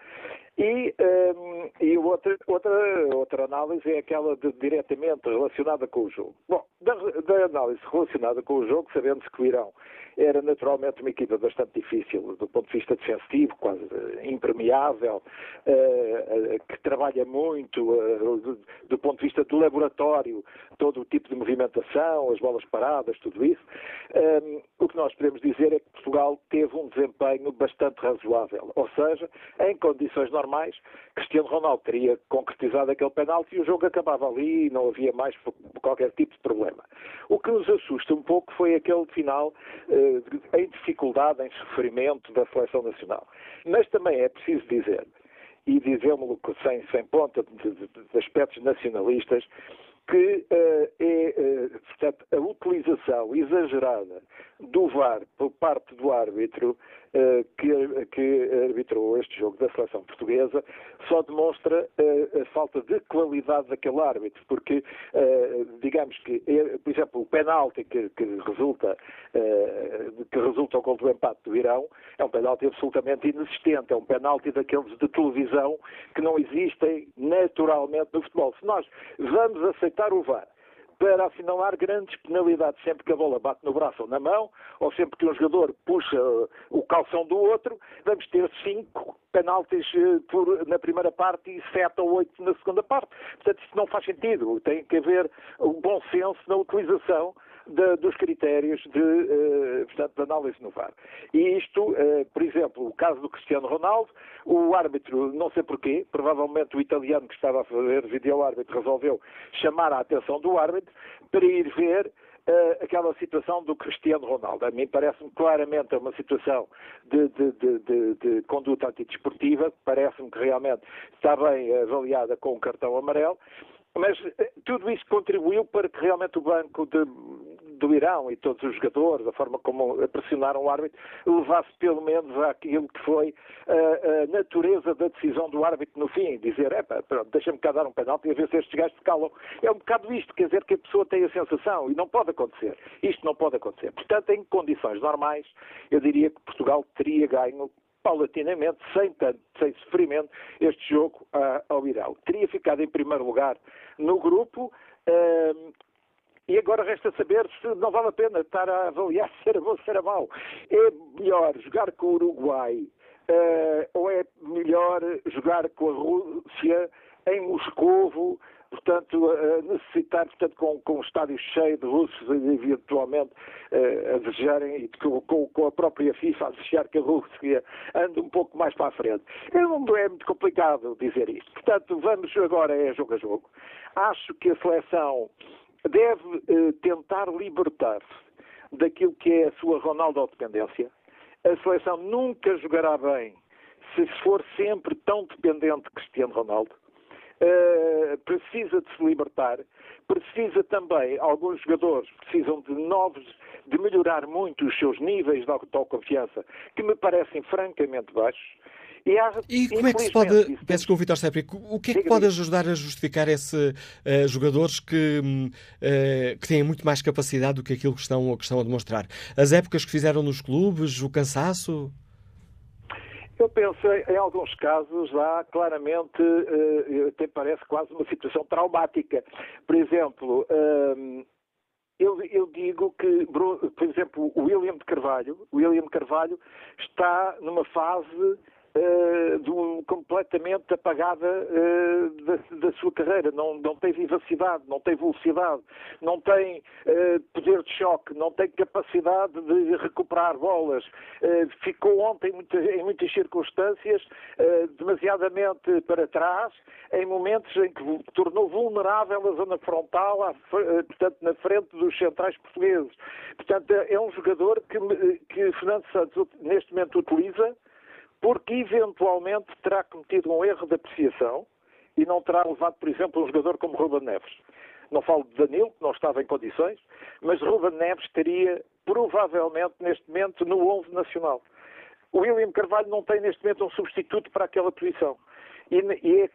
Speaker 8: e, um, e outra, outra, outra análise é aquela de, diretamente relacionada com o jogo. Bom, da, da análise relacionada com o jogo, sabendo-se que o Irão era naturalmente uma equipa bastante difícil do ponto de vista defensivo, quase impermeável, uh, que trabalha muito uh, do, do, ponto de vista de laboratório, todo o tipo de movimentação, as bolas paradas, tudo isso. Um, o que nós podemos dizer é que Portugal teve um desempenho bastante razoável, ou seja, em condições normais, Cristiano Ronaldo teria concretizado aquele penalti e o jogo acabava ali e não havia mais qualquer tipo de problema. O que nos assusta um pouco foi aquele final uh, em dificuldade, em sofrimento da seleção nacional. Mas também é preciso dizer, e dizemos-lo sem, sem ponta de, de, de aspectos nacionalistas, que uh, é, uh, portanto, a utilização exagerada do VAR por parte do árbitro que, que, arbitrou este jogo da seleção portuguesa só demonstra a falta de qualidade daquele árbitro, porque, digamos que, por exemplo, o penalti que, que resulta que resulta o gol do empate do Irão é um penalti absolutamente inexistente, é um penalti daqueles de televisão que não existem naturalmente no futebol. Se nós vamos aceitar aceitar o VAR para assinalar grandes penalidades sempre que a bola bate no braço ou na mão, ou sempre que um jogador puxa uh, o calção do outro, vamos ter cinco penaltis uh, por, na primeira parte e sete ou oito na segunda parte. Portanto, isso não faz sentido. Tem que haver um bom senso na utilização de, dos critérios de, portanto, de análise no VAR. E isto, uh, por exemplo, o caso do Cristiano Ronaldo, o árbitro, não sei porquê, provavelmente o italiano que estava a fazer vídeo árbitro resolveu chamar a atenção do árbitro para ir ver uh, aquela situação do Cristiano Ronaldo. A mim parece-me claramente uma situação de, de, de, de conduta antidesportiva, parece-me que realmente está bem avaliada com um cartão amarelo, mas eh, tudo isso contribuiu para que realmente o banco de, do Irão e todos os jogadores, a forma como pressionaram o árbitro, levasse pelo menos àquilo que foi a, a natureza da decisão do árbitro no fim, dizer, é pronto, deixa-me cá dar um penalti e a ver se estes gajos se calam. É um bocado isto, quer dizer que a pessoa tem a sensação, e não pode acontecer. Isto não pode acontecer. Portanto, em condições normais, eu diria que Portugal teria ganho paulatinamente, sem tanto, sem sofrimento, este jogo ao Irão. Teria ficado em primeiro lugar no grupo. Uh, e agora resta saber se não vale a pena estar a avaliar se era bom ou se era mau. É melhor jogar com o Uruguai uh, ou é melhor jogar com a Rússia em Moscovo portanto, necessitar, portanto, com, com um estádio cheio de russos, eventualmente a desejarem, e com, com, a própria FIFA a desejar que a Rússia ande um pouco mais para a frente. É, é muito complicado dizer isto. Portanto, vamos agora é jogo a jogo. Acho que a seleção deve eh, tentar libertar-se daquilo que é a sua Ronaldo-dependência. A seleção nunca jogará bem se for sempre tão dependente de Cristiano Ronaldo. Uh, precisa de se libertar, precisa também, alguns jogadores precisam de novos, de melhorar muito os seus níveis de autoconfiança, que me parecem francamente baixos.
Speaker 2: E, há, e como é que se pode, peço com o Vitor Sepri, o que é que pode ajudar a justificar esses uh, eh, jogadores que, uh, que têm muito mais capacidade do que aquilo que estão, que estão a demonstrar? As épocas que fizeram nos clubes, o cansaço?
Speaker 8: Eu penso, em alguns casos, há claramente, uh, até parece quase uma situação traumática. Por exemplo, uh, eu, eu, digo que, por exemplo, o William de Carvalho, William Carvalho está numa fase uh, do, completamente apagada uh, da, da, sua carreira. Não, não tem vivacidade, não tem velocidade, não tem uh, poder de choque, não tem capacidade de recuperar bolas. ficou ontem em muitas circunstâncias demasiadamente para trás, em momentos em que tornou vulnerável a zona frontal, à, portanto, na frente dos centrais portugueses. Portanto, é um jogador que, que Fernando Santos neste momento utiliza porque eventualmente terá cometido um erro de apreciação e não terá levado, por exemplo, um jogador como Ruben Neves. Não falo de Danilo, que não estava em condições, mas Ruben Neves estaria provavelmente neste momento no 11 nacional. O William Carvalho não tem neste momento um substituto para aquela posição. E, e é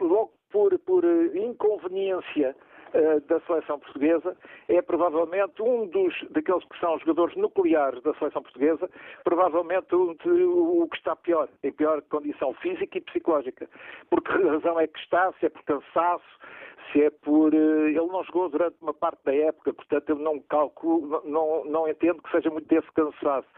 Speaker 8: logo por, por inconveniência eh, da seleção portuguesa, é provavelmente um dos daqueles que são jogadores nucleares da seleção portuguesa, provavelmente um de, o que está pior, em pior condição física e psicológica. Por que razão é que está? Se é por cansaço, se é por. Eh, ele não jogou durante uma parte da época, portanto eu não calculo, não, não entendo que seja muito desse cansaço.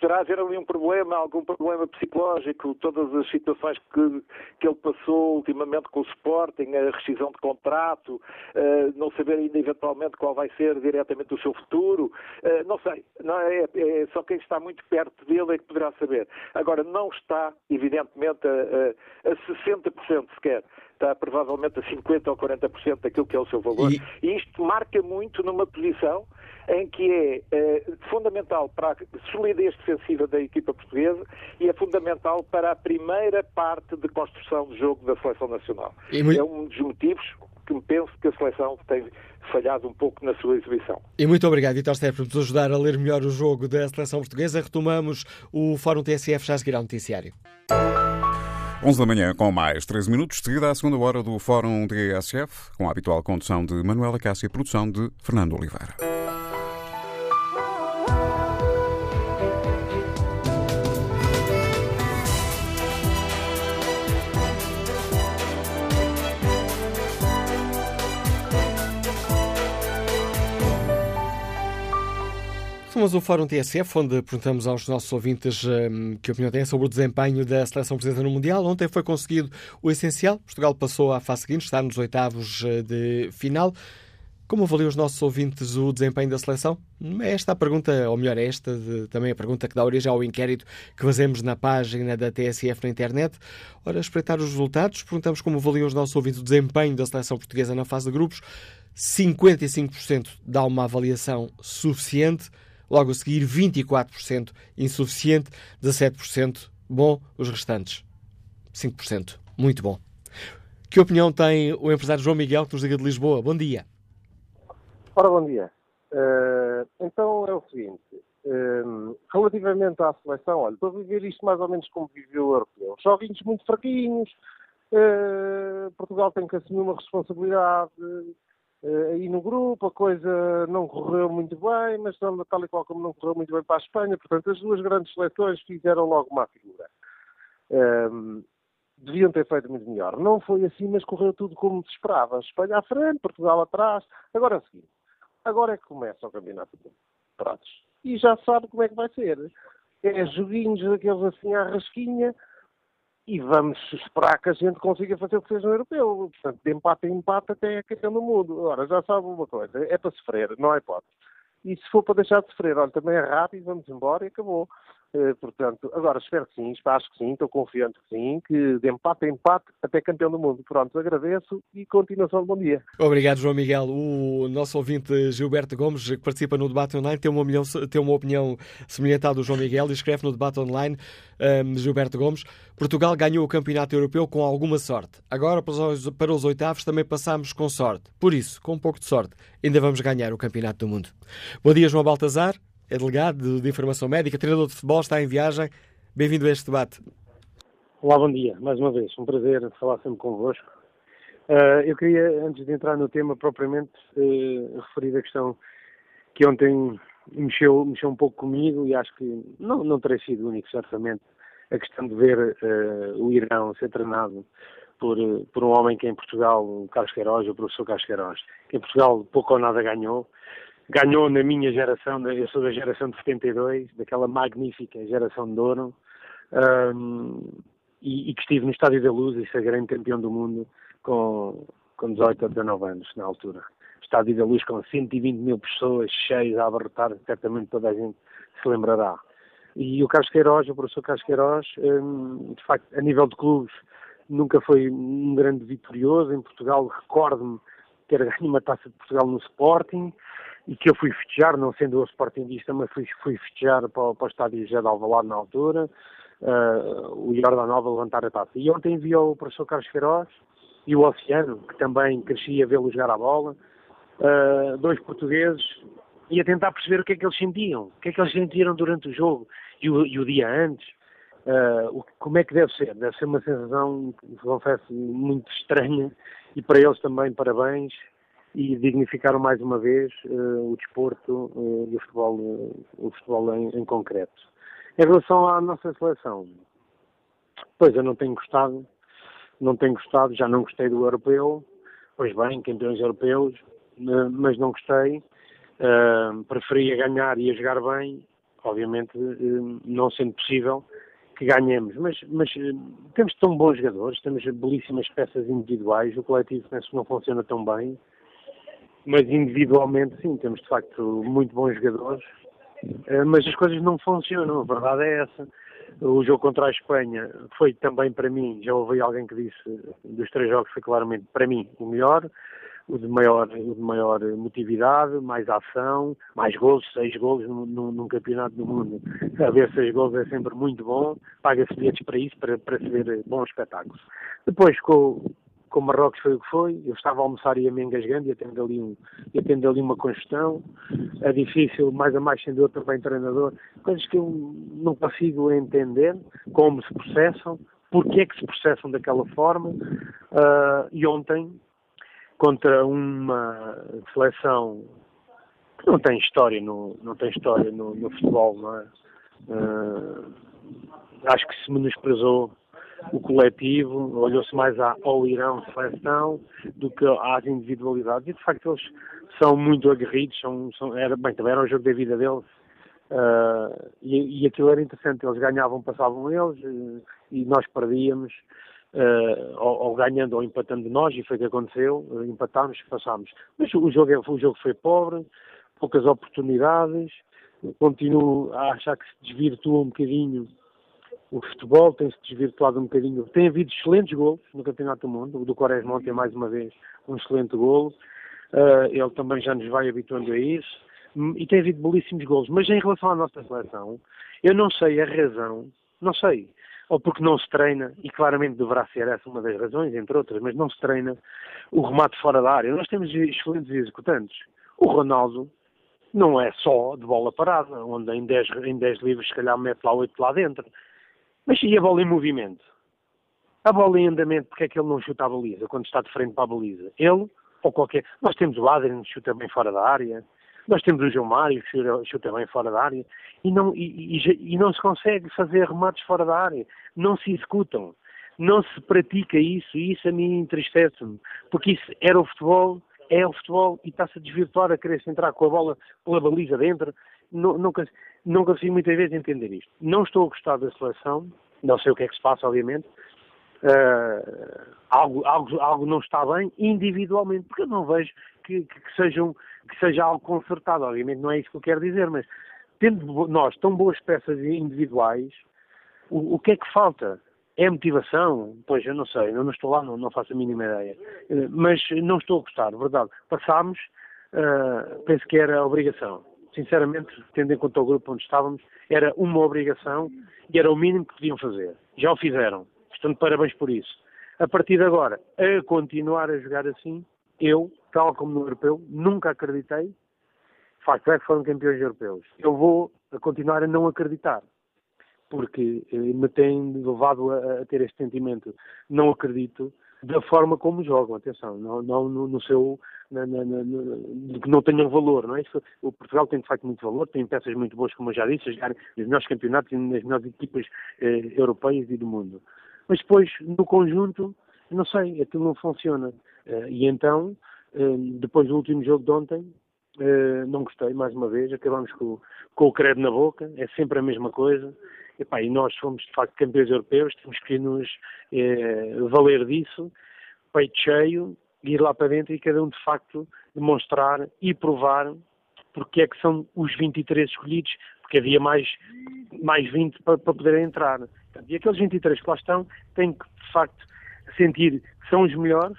Speaker 8: Poderá haver ali um problema, algum problema psicológico, todas as situações que, que ele passou ultimamente com o Sporting, a rescisão de contrato, uh, não saber ainda eventualmente qual vai ser diretamente o seu futuro, uh, não sei. Não é, é, só quem está muito perto dele é que poderá saber. Agora, não está, evidentemente, a, a, a 60% sequer está provavelmente a 50% ou 40% daquilo que é o seu valor. E... e isto marca muito numa posição em que é, é, fundamental para a solidez defensiva da equipa portuguesa e é fundamental para a primeira parte de construção do jogo da seleção nacional. Muito... É um dos motivos que me penso que a seleção tem falhado um pouco na sua exibição.
Speaker 2: E muito obrigado, Vitor Steph, por nos ajudar a ler melhor o jogo da seleção portuguesa. Retomamos o Fórum TSF já a seguir ao noticiário.
Speaker 9: 11 da manhã, com mais 13 minutos, seguida a segunda hora do Fórum DSF, com a habitual condução de Manuela Cássio e produção de Fernando Oliveira.
Speaker 2: O Fórum TSF, onde perguntamos aos nossos ouvintes um, que opinião têm sobre o desempenho da seleção portuguesa no Mundial. Ontem foi conseguido o essencial. Portugal passou à fase seguinte, está nos oitavos eh, de final. Como avaliam os nossos ouvintes o desempenho da seleção? É esta a pergunta, ou melhor, é esta de, também a pergunta que dá origem ao inquérito que fazemos na página da TSF na internet. Ora, espreitar os resultados, perguntamos como avaliam os nossos ouvintes o desempenho da seleção portuguesa na fase de grupos. 55% dá uma avaliação suficiente, logo a seguir 24% insuficiente, 17% bom, os restantes 5% muito bom. Que opinião tem o empresário João Miguel, que nos liga de Lisboa? Bom dia.
Speaker 10: Ora, bom dia. Uh, então é o seguinte, uh, relativamente à seleção, olha, estou a viver isto mais ou menos como viveu o europeu. Joguinhos muito fraquinhos, uh, Portugal tem que assumir uma responsabilidade aí no grupo, a coisa não correu muito bem, mas tal e qual como não correu muito bem para a Espanha, portanto as duas grandes seleções fizeram logo uma figura. deviam ter feito muito melhor. Não foi assim, mas correu tudo como se esperava. Espanha à frente, Portugal atrás. Agora é o seguinte, Agora é que começa o campeonato pratos. E já sabe como é que vai ser. É joguinhos daqueles assim à rasquinha e vamos esperar que a gente consiga fazer o que seja no europeu. Portanto, de empate em empate até a questão do mundo. Agora, já sabe uma coisa, é para sofrer, não é hipótese. E se for para deixar de sofrer, olha, também é rápido, vamos embora e acabou. Eh, portanto, agora espero que sim, acho que sim, estou confiante que sim, que de empate a empate até campeão do mundo. Pronto, agradeço e continuação de bom dia.
Speaker 2: Obrigado, João Miguel. O nosso ouvinte Gilberto Gomes, que participa no debate online, tem uma, opinião, tem uma opinião semelhante à do João Miguel e escreve no debate online, um, ehm, Gilberto Gomes, Portugal ganhou o campeonato europeu com alguma sorte. Agora, para os, para os oitavos, também passamos com sorte. Por isso, com um pouco de sorte, ainda vamos ganhar o campeonato do mundo. Bom dia, João Baltazar é delegado de Informação Médica, treinador de futebol, está em viagem. Bem-vindo a este debate.
Speaker 10: Olá, bom dia, mais uma vez. Um prazer falar sempre convosco. Uh, eu queria, antes de entrar no tema propriamente, uh, referir a questão que ontem mexeu, mexeu um pouco comigo e acho que não, não terei sido o único, certamente, a questão de ver uh, o Irão ser treinado por, por um homem que em Portugal, o Carlos Queiroz, o professor Carlos Queiroz, que em Portugal pouco ou nada ganhou, ganhou na minha geração, eu sou da geração de 72, daquela magnífica geração de Ouro, um, e, e, que estive no Estádio da Luz e grande campeão do mundo com, com 18 ou 19 anos na altura. Estádio da Luz com 120 mil pessoas cheias a abarrotar, certamente toda a gente se lembrará. E o Carlos Queiroz, o professor Carlos Queiroz, um, de facto, a nível de clubes, nunca foi um grande vitorioso. Em Portugal, recordo-me ter ganho uma taça de Portugal no Sporting, e que eu fui festejar, não sendo eu sportingista, mas fui, fui festejar para, para o estádio José de Alvalade na altura, uh, o Jordanova levantar a taça. E ontem vi o professor Carlos Queiroz e o Oceano, que também crescia a vê-lo jogar a bola, uh, dois portugueses, e a tentar perceber o que é que eles sentiam, o que é que eles sentiram durante o jogo e o, e o dia antes. Uh, como é que deve ser? Deve ser uma sensação, confesso, muito estranha e para eles também parabéns e dignificaram mais uma vez uh, o desporto uh, e o futebol, uh, o futebol em, em, concreto. Em relação à nossa seleção, pois eu não tenho gostado, não tenho gostado, já não gostei do europeu, pois bem, campeões europeus, mas não gostei, preferia ganhar e a jogar bem, obviamente não sendo possível que ganhemos, mas, mas temos tão bons jogadores, temos belíssimas peças individuais, o coletivo penso que não funciona tão bem, mas individualmente sim, temos de facto muito bons jogadores, eh, mas as coisas não funcionam, a verdade é essa. O jogo contra a Espanha foi também para mim, já ouvi alguém que disse, dos três jogos foi claramente para mim o melhor, o de maior, o de maior motividade, mais ação, mais gols, seis gols num, campeonato do mundo. A ver seis gols é sempre muito bom, paga-se bilhetes para isso, para, para se ver bons espetáculos. Depois, com, com Marrocos foi o que foi, eu estava a almoçar e ia me engasgando e tendo ali, um, ali uma congestão, é difícil, mais a mais sendo eu também treinador, coisas que eu não consigo entender, como se processam, porque é que se processam daquela forma, uh, e ontem, contra uma seleção que não tem história no, não tem história no, no futebol, não é? Uh, acho que se menosprezou o coletivo, olhou-se mais ao Irão seleção do que às individualidades. E de facto eles são muito aguerridos, são, são, era, bem, também era o jogo da vida deles. Uh, e, e aquilo era interessante, eles ganhavam, passavam eles, e, e nós perdíamos. uh, ou, ou, ganhando ou empatando nós, e foi o que aconteceu, empatámos, passámos. Mas o jogo, é, o jogo foi pobre, poucas oportunidades, continuo a achar que se desvirtua um bocadinho o futebol, tem-se desvirtuado um bocadinho. Tem havido excelentes golos no Campeonato do Mundo, o do Quaresma ontem mais uma vez um excelente golo, uh, ele também já nos vai habituando a isso, e tem havido belíssimos golos. Mas em relação à nossa seleção, eu não sei a razão, não sei, ou porque não se treina, e claramente deverá ser essa uma das razões, entre outras, mas não se treina o remate fora da área. Nós temos excelentes executantes. O Ronaldo não é só de bola parada, onde em 10, em 10 livros se calhar mete lá 8 lá dentro. Mas e a bola em movimento? A bola em andamento, porque é que ele não chuta a baliza quando está de frente para a baliza? Ele ou qualquer. Nós temos o Adrian que chuta bem fora da área, nós temos o João Mário que chuta, chuta bem fora da área e não, e, e, e não se consegue fazer remates fora da área, não se executam, não se pratica isso e isso a mim entristece-me, porque isso era o futebol é o futebol e está-se a desvirtuar a querer-se entrar com a bola pela baliza dentro. Não, não, não consigo muitas vezes entender isto. Não estou a gostar da seleção, não sei o que é que se passa, obviamente. Uh, algo, algo, algo não está bem individualmente, porque eu não vejo que, que, que, sejam, que seja algo consertado. Obviamente não é isso que eu quero dizer, mas tendo nós tão boas peças individuais, o, o que é que falta? É motivação? Pois, eu não sei, eu não estou lá, não, não faço a mínima ideia. Mas não estou a gostar, verdade. Passámos, uh, penso que era obrigação. Sinceramente, tendo em conta o grupo onde estávamos, era uma obrigação e era o mínimo que podiam fazer. Já o fizeram. Portanto, parabéns por isso. A partir de agora, a continuar a jogar assim, eu, tal como no europeu, nunca acreditei. Facto é que foram campeões europeus. Eu vou continuar a não acreditar porque eh, me tem levado a, a, ter este sentimento. Não acredito da forma como jogam, atenção, não, não no, no, seu, na, na, na, que não tenham valor, não é? Isso, o Portugal tem de facto muito valor, tem peças muito boas, como eu já disse, a jogar nos melhores campeonatos e nas melhores equipas eh, europeias e do mundo. Mas depois, no conjunto, não sei, aquilo não funciona. Eh, e então, eh, depois do último jogo de ontem, eh, não gostei, mais uma vez, acabamos com, com o credo na boca, é sempre a mesma coisa. E nós fomos de facto campeões europeus, temos que nos valer disso, peito cheio, ir lá para dentro e cada um de facto demonstrar e provar porque é que são os 23 escolhidos, porque havia mais, mais 20 para, para poderem entrar. E aqueles 23 que lá estão têm que de facto sentir que são os melhores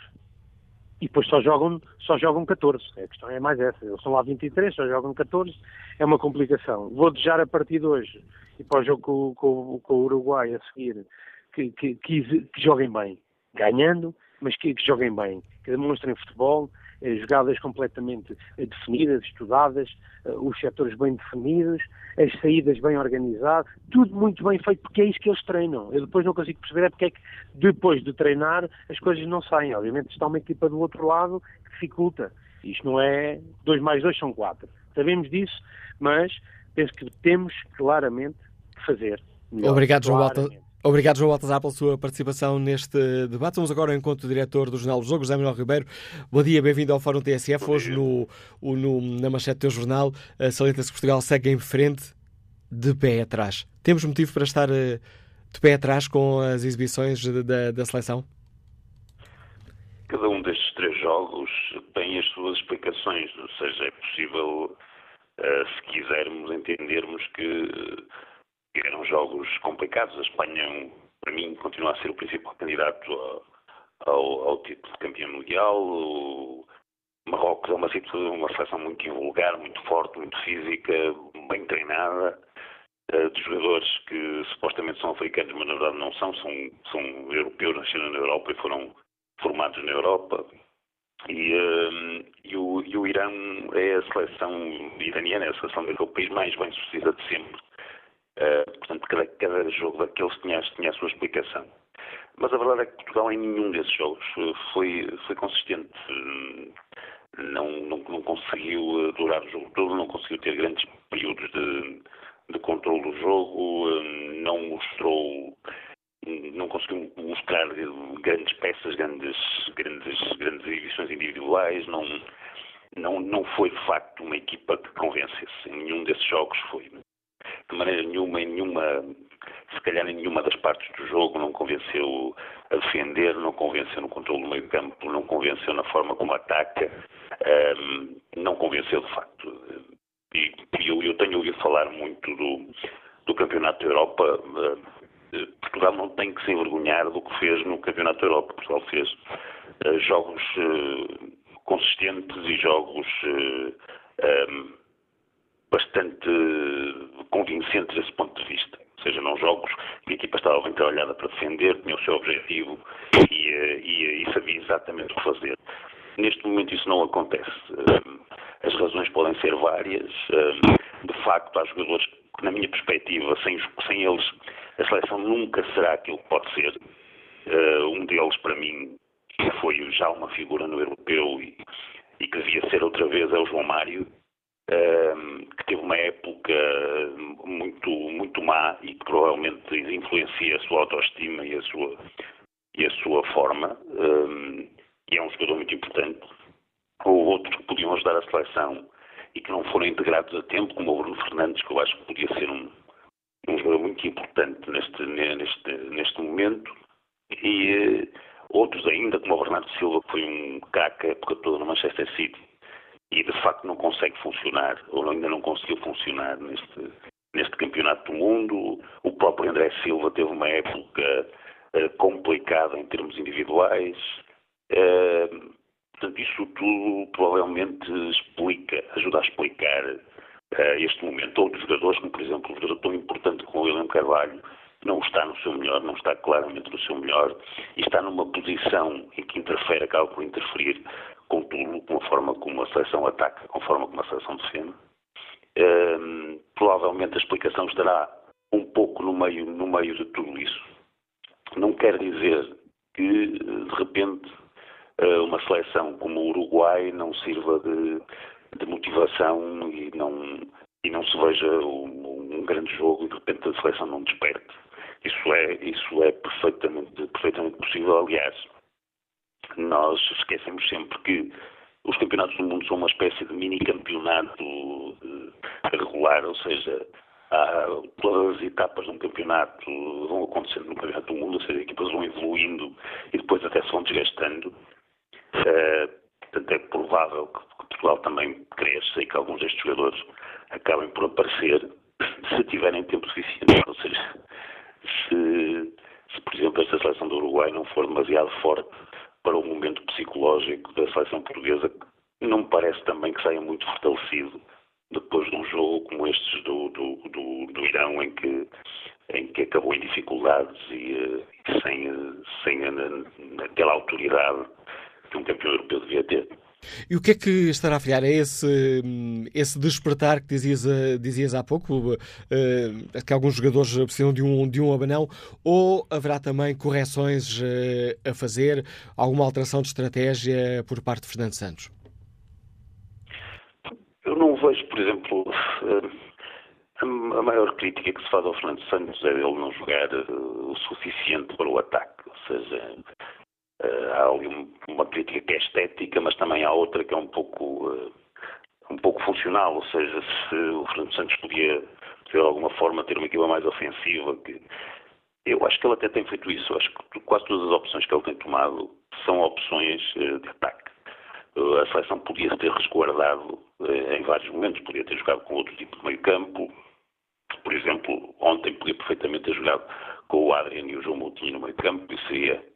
Speaker 10: e depois só jogam, só jogam 14. A questão é mais essa. Eles são lá 23, só jogam 14. É uma complicação. Vou desejar a partir de hoje e para o jogo com, com, com o Uruguai a seguir que, que, que, que joguem bem. Ganhando, mas que, que joguem bem. Que demonstrem futebol, eh, jogadas completamente eh, definidas, estudadas, eh, os setores bem definidos, as saídas bem organizadas, tudo muito bem feito, porque é isso que eles treinam. Eu depois não consigo perceber é porque é que depois de treinar as coisas não saem. Obviamente está uma equipa do outro lado que dificulta. Isto não é 2 mais 2 são 4. Sabemos disso, mas penso que temos claramente que fazer.
Speaker 2: Melhor, Obrigado, João Walter. Obrigado, João Baltazar, pela sua participação neste debate. Vamos agora ao encontro do diretor do Jornal dos Jogos, José Manuel Ribeiro. Bom dia, bem-vindo ao Fórum TSF. Hoje, no, no, na manchete do teu jornal, salienta-se que Portugal segue em frente, de pé atrás. Temos motivo para estar eh, de pé atrás com as exibições da, da seleção?
Speaker 11: Cada um destes três jogos tem as suas explicações, ou seja, é possível, eh, se quisermos, entendermos que eram jogos complicados. A Espanha, para mim, continua a ser o principal candidato ao, ao título de campeão mundial. O Marrocos é uma, uma seleção muito invulgar, muito forte, muito física, bem treinada. Uh, de jogadores que supostamente são africanos, mas na verdade não são, são, são europeus, nasceram na Europa e foram formados na Europa. E, uh, e, o, e, o, Irão é a seleção iraniana, é a seleção daquele país mais bem sucedida de sempre. Uh, portanto, cada, cada, jogo daqueles tinha, tinha a sua explicação. Mas a verdade é que Portugal em nenhum desses jogos eh, foi, foi consistente. Não, não, não conseguiu durar o jogo todo, não conseguiu ter grandes períodos de, de controle do jogo, não mostrou, não conseguiu mostrar grandes peças, grandes, grandes, grandes exibições individuais, não, não, não foi de uma equipa que convencesse. Em nenhum desses jogos foi de maneira nenhuma, em nenhuma se calhar em nenhuma das partes do jogo não convenceu a defender, não convenceu no controle do meio campo, não convenceu na forma como ataca, um, não convenceu de facto. E eu, eu, tenho ouvido falar muito do, do Campeonato da Europa. Portugal não tem que se envergonhar do que fez no Campeonato da Europa. Portugal fez uh, jogos consistentes e jogos um, bastante convincentes desse ponto de vista. Ou seja, não jogos que a equipa estava bem trabalhada para defender, tinha o seu objetivo e, e, e sabia exatamente o que fazer. Neste momento isso não acontece. As razões podem ser várias. De facto, há jogadores que, na minha perspectiva, sem, sem eles, a seleção nunca será aquilo que pode ser. Um deles, para mim, foi já uma figura no europeu e, e que devia ser outra vez, é o João Mário que teve uma época muito, muito má e que provavelmente influencia a sua autoestima e a sua, e a sua forma. e é um jogador muito importante. Ou outros que podiam ajudar a seleção e que não foram integrados a tempo, como o Bruno Fernandes, que eu acho que podia ser um, um jogador muito importante neste, neste, neste momento. E uh, outros ainda, como o Bernardo Silva, que foi um craque a época toda no Manchester City e de facto não consegue funcionar, ou ainda não conseguiu funcionar neste, neste campeonato do mundo. O próprio André Silva teve uma época uh, complicada em termos individuais. Uh, portanto, isso tudo provavelmente explica, ajuda a explicar uh, este momento. Outros jogadores, como por exemplo um jogador tão importante como o William Carvalho, não está no seu melhor, não está claramente no seu melhor e está numa posição em que interfere, acaba por interferir com tudo, com a forma como a seleção ataca, com a forma como a seleção defende. Um, provavelmente a explicação estará um pouco no meio, no meio de tudo isso. Não quer dizer que, de repente, eh, uma seleção como o Uruguai não sirva de, de motivação e não, e não se veja um, um, grande jogo e de repente a seleção não desperte. Isso é, isso é perfeitamente, perfeitamente possível. Aliás, nós esquecemos sempre que os campeonatos do mundo são uma espécie de mini campeonato eh, regular, ou seja, há, todas as etapas de um campeonato vão acontecendo no campeonato do mundo, ou seja, as equipas vão evoluindo e depois até se vão desgastando. Uh, portanto, é provável que, Portugal também cresça e que alguns destes jogadores acabem por aparecer se tiverem tempo suficiente. Ou seja, se, se por exemplo, esta seleção do Uruguai não for demasiado forte para o momento psicológico da seleção portuguesa, que não me parece também que saia muito fortalecido depois de um jogo como estes do, do, do, do Irão, em que, em que acabou em dificuldades e, eh, e sem, sem aquela autoridade que um campeão europeu devia ter.
Speaker 2: E o que é que estará a falhar? É esse, esse despertar que dizias, dizias há pouco, uh, que alguns jogadores precisam de um, de um abanão, ou haverá também correções a fazer, alguma alteração de estratégia por parte de Fernando Santos?
Speaker 11: Eu não vejo, por exemplo, a maior crítica que se faz ao Fernando Santos é ele não jogar o suficiente para o ataque, ou seja, Uh, há ali uma crítica que é estética, mas também há outra que é um pouco, uh, um pouco funcional, ou seja, se o Fernando Santos podia, de alguma forma, ter uma equipa mais ofensiva, que eu acho que ele até tem feito isso. Eu acho que quase todas as opções que ele tem tomado são opções uh, de ataque. a seleção podia ter resguardado em vários momentos, podia ter jogado com outro tipo de meio campo. Por exemplo, ontem podia perfeitamente ter jogado com o Adrian e o João Moutinho no meio campo e seria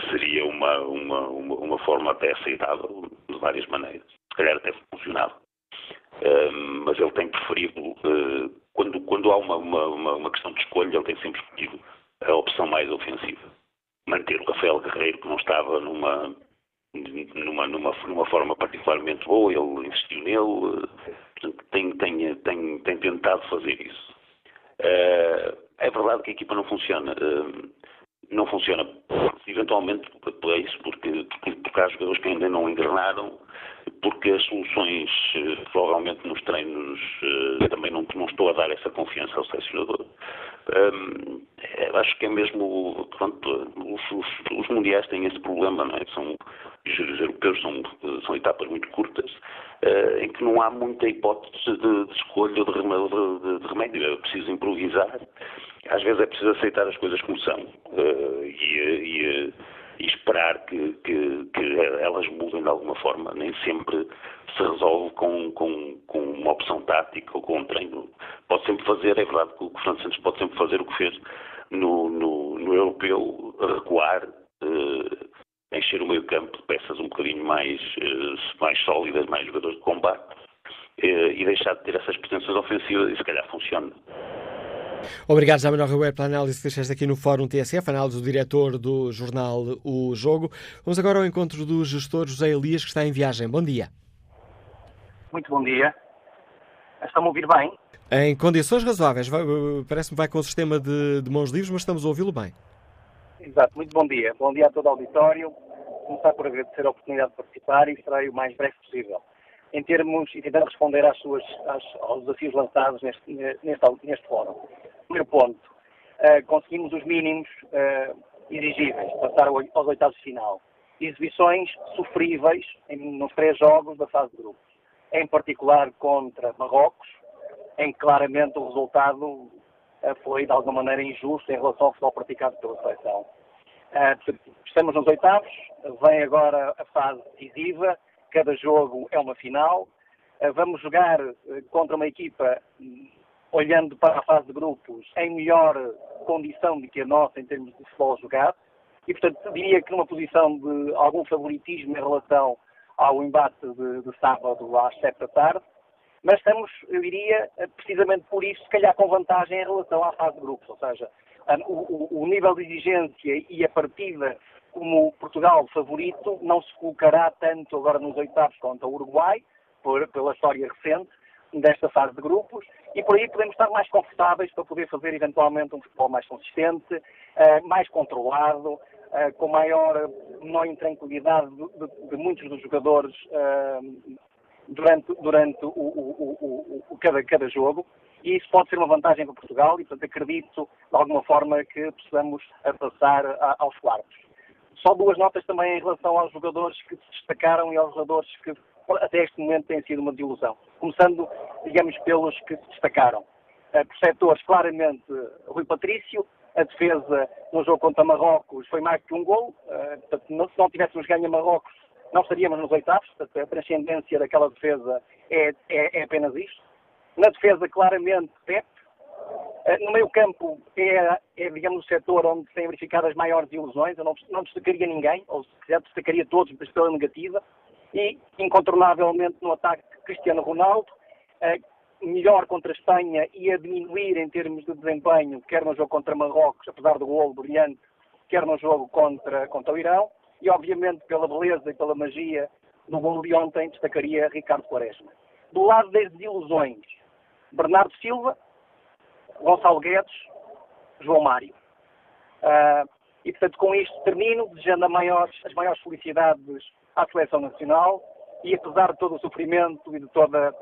Speaker 11: seria uma, uma, uma, uma, forma até aceitável de várias maneiras. Se calhar até funcionava. Uh, mas ele tem preferido, uh, quando, quando há uma, uma, uma, questão de escolha, ele tem sempre escolhido a opção mais ofensiva. Manter o Rafael Guerreiro, que não estava numa, numa, numa, numa forma particularmente boa, ele insistiu nele, uh, tem, tem, tem, tem tentado fazer isso. é verdade que a equipa não funciona não funciona eventualmente por isso, porque, porque, porque há jogadores que ainda não engrenaram, porque as soluções, eh, provavelmente nos treinos, eh, também não, não estou a dar essa confiança ao selecionador. Um, acho que é mesmo, pronto, os, os, os, mundiais têm esse problema, não é? São, os europeus são, são etapas muito curtas, uh, em que não há muita hipótese de, de escolha de, de, de, remédio. É preciso improvisar às vezes é preciso aceitar as coisas como são uh, e, e, esperar que, que, que, elas mudem de alguma forma. Nem sempre se resolve com, com, com, uma opção tática ou com um treino. Pode sempre fazer, é verdade que o Fernando Santos pode sempre fazer o que fez no, no, no europeu, recuar, uh, encher o meio campo de peças um bocadinho mais, uh, mais sólidas, mais jogadores de combate e deixar de ter essas pretensões ofensivas e se calhar funciona.
Speaker 2: Obrigado, José Manuel Ribeiro, pela análise que deixaste aqui no Fórum TSF, análise do diretor do jornal O Jogo. Vamos agora ao encontro do gestor José Elias, que está em viagem. Bom dia.
Speaker 12: Muito bom dia. Estão a ouvir bem?
Speaker 2: Em condições razoáveis. Parece-me que vai com o sistema de, de mãos livres, mas estamos a ouvi-lo bem.
Speaker 12: Exato. Muito bom dia. Bom dia a todo o auditório. Começar por agradecer a oportunidade de participar e serei o mais breve possível em termos e tentando responder às suas, às, aos desafios lançados neste, neste, neste fórum. Primeiro ponto, uh, conseguimos os mínimos uh, exigíveis, passar aos oitavos de final. Exibições sofríveis em, nos três jogos da fase de grupos, em particular contra Marrocos, em que claramente o resultado uh, foi de alguma maneira injusto em relação ao futebol praticado pela seleção. estamos nos oitavos, vem agora a fase decisiva, cada jogo é uma final. Eh, vamos jogar eh, contra uma equipa, olhando para a fase de grupos, em melhor condição do que a nossa em termos de futebol jogado. E, portanto, diria que numa posição de algum favoritismo em relação ao embate de, de sábado às sete da tarde. Mas estamos, eu diria, eh, precisamente por isso, se calhar com vantagem em relação à fase de grupos. Ou seja, o, o, o nível de exigência e a partida como Portugal favorito não se colocará tanto agora nos oitavos contra o Uruguai, por, pela história recente desta fase de grupos, e por aí podemos estar mais confortáveis para poder fazer eventualmente um futebol mais consistente, uh, mais controlado, uh, com maior, menor intranquilidade de, de, de, muitos dos jogadores uh, durante, durante o, o, o, cada, cada jogo. E isso pode ser uma vantagem para Portugal e, portanto, acredito de alguma forma que possamos passar aos quartos. Só duas notas também em relação aos jogadores que se destacaram e aos jogadores que até este momento têm sido uma desilusão. Começando, digamos, pelos que se destacaram. Uh, por setores, claramente, Rui Patrício, a defesa no jogo contra Marrocos foi mais que um gol. Uh, portanto, se não tivéssemos ganho a Marrocos, não estaríamos nos oitavos. Portanto, a transcendência daquela defesa é, é, é apenas isto. Na defesa, claramente, Pep, eh, no meio campo é, é, digamos, o setor onde se têm verificado as maiores ilusões. Eu não, não destacaria ninguém, ou se quiser destacaria todos, mas pela negativa. E, incontornavelmente, no ataque, Cristiano Ronaldo, eh, melhor contra a Espanha e a diminuir em termos de desempenho, quer no jogo contra Marrocos, apesar do golo brilhante, quer no jogo contra, contra o Irão. E, obviamente, pela beleza e pela magia do golo de ontem, destacaria Ricardo Quaresma. Do lado das desilusões, Bernardo Silva, Gonçalo Guedes, João Mário. Uh, e, portanto, com isto termino, desejando maiores, as maiores felicidades à Seleção Nacional e, apesar de todo o sofrimento e de toda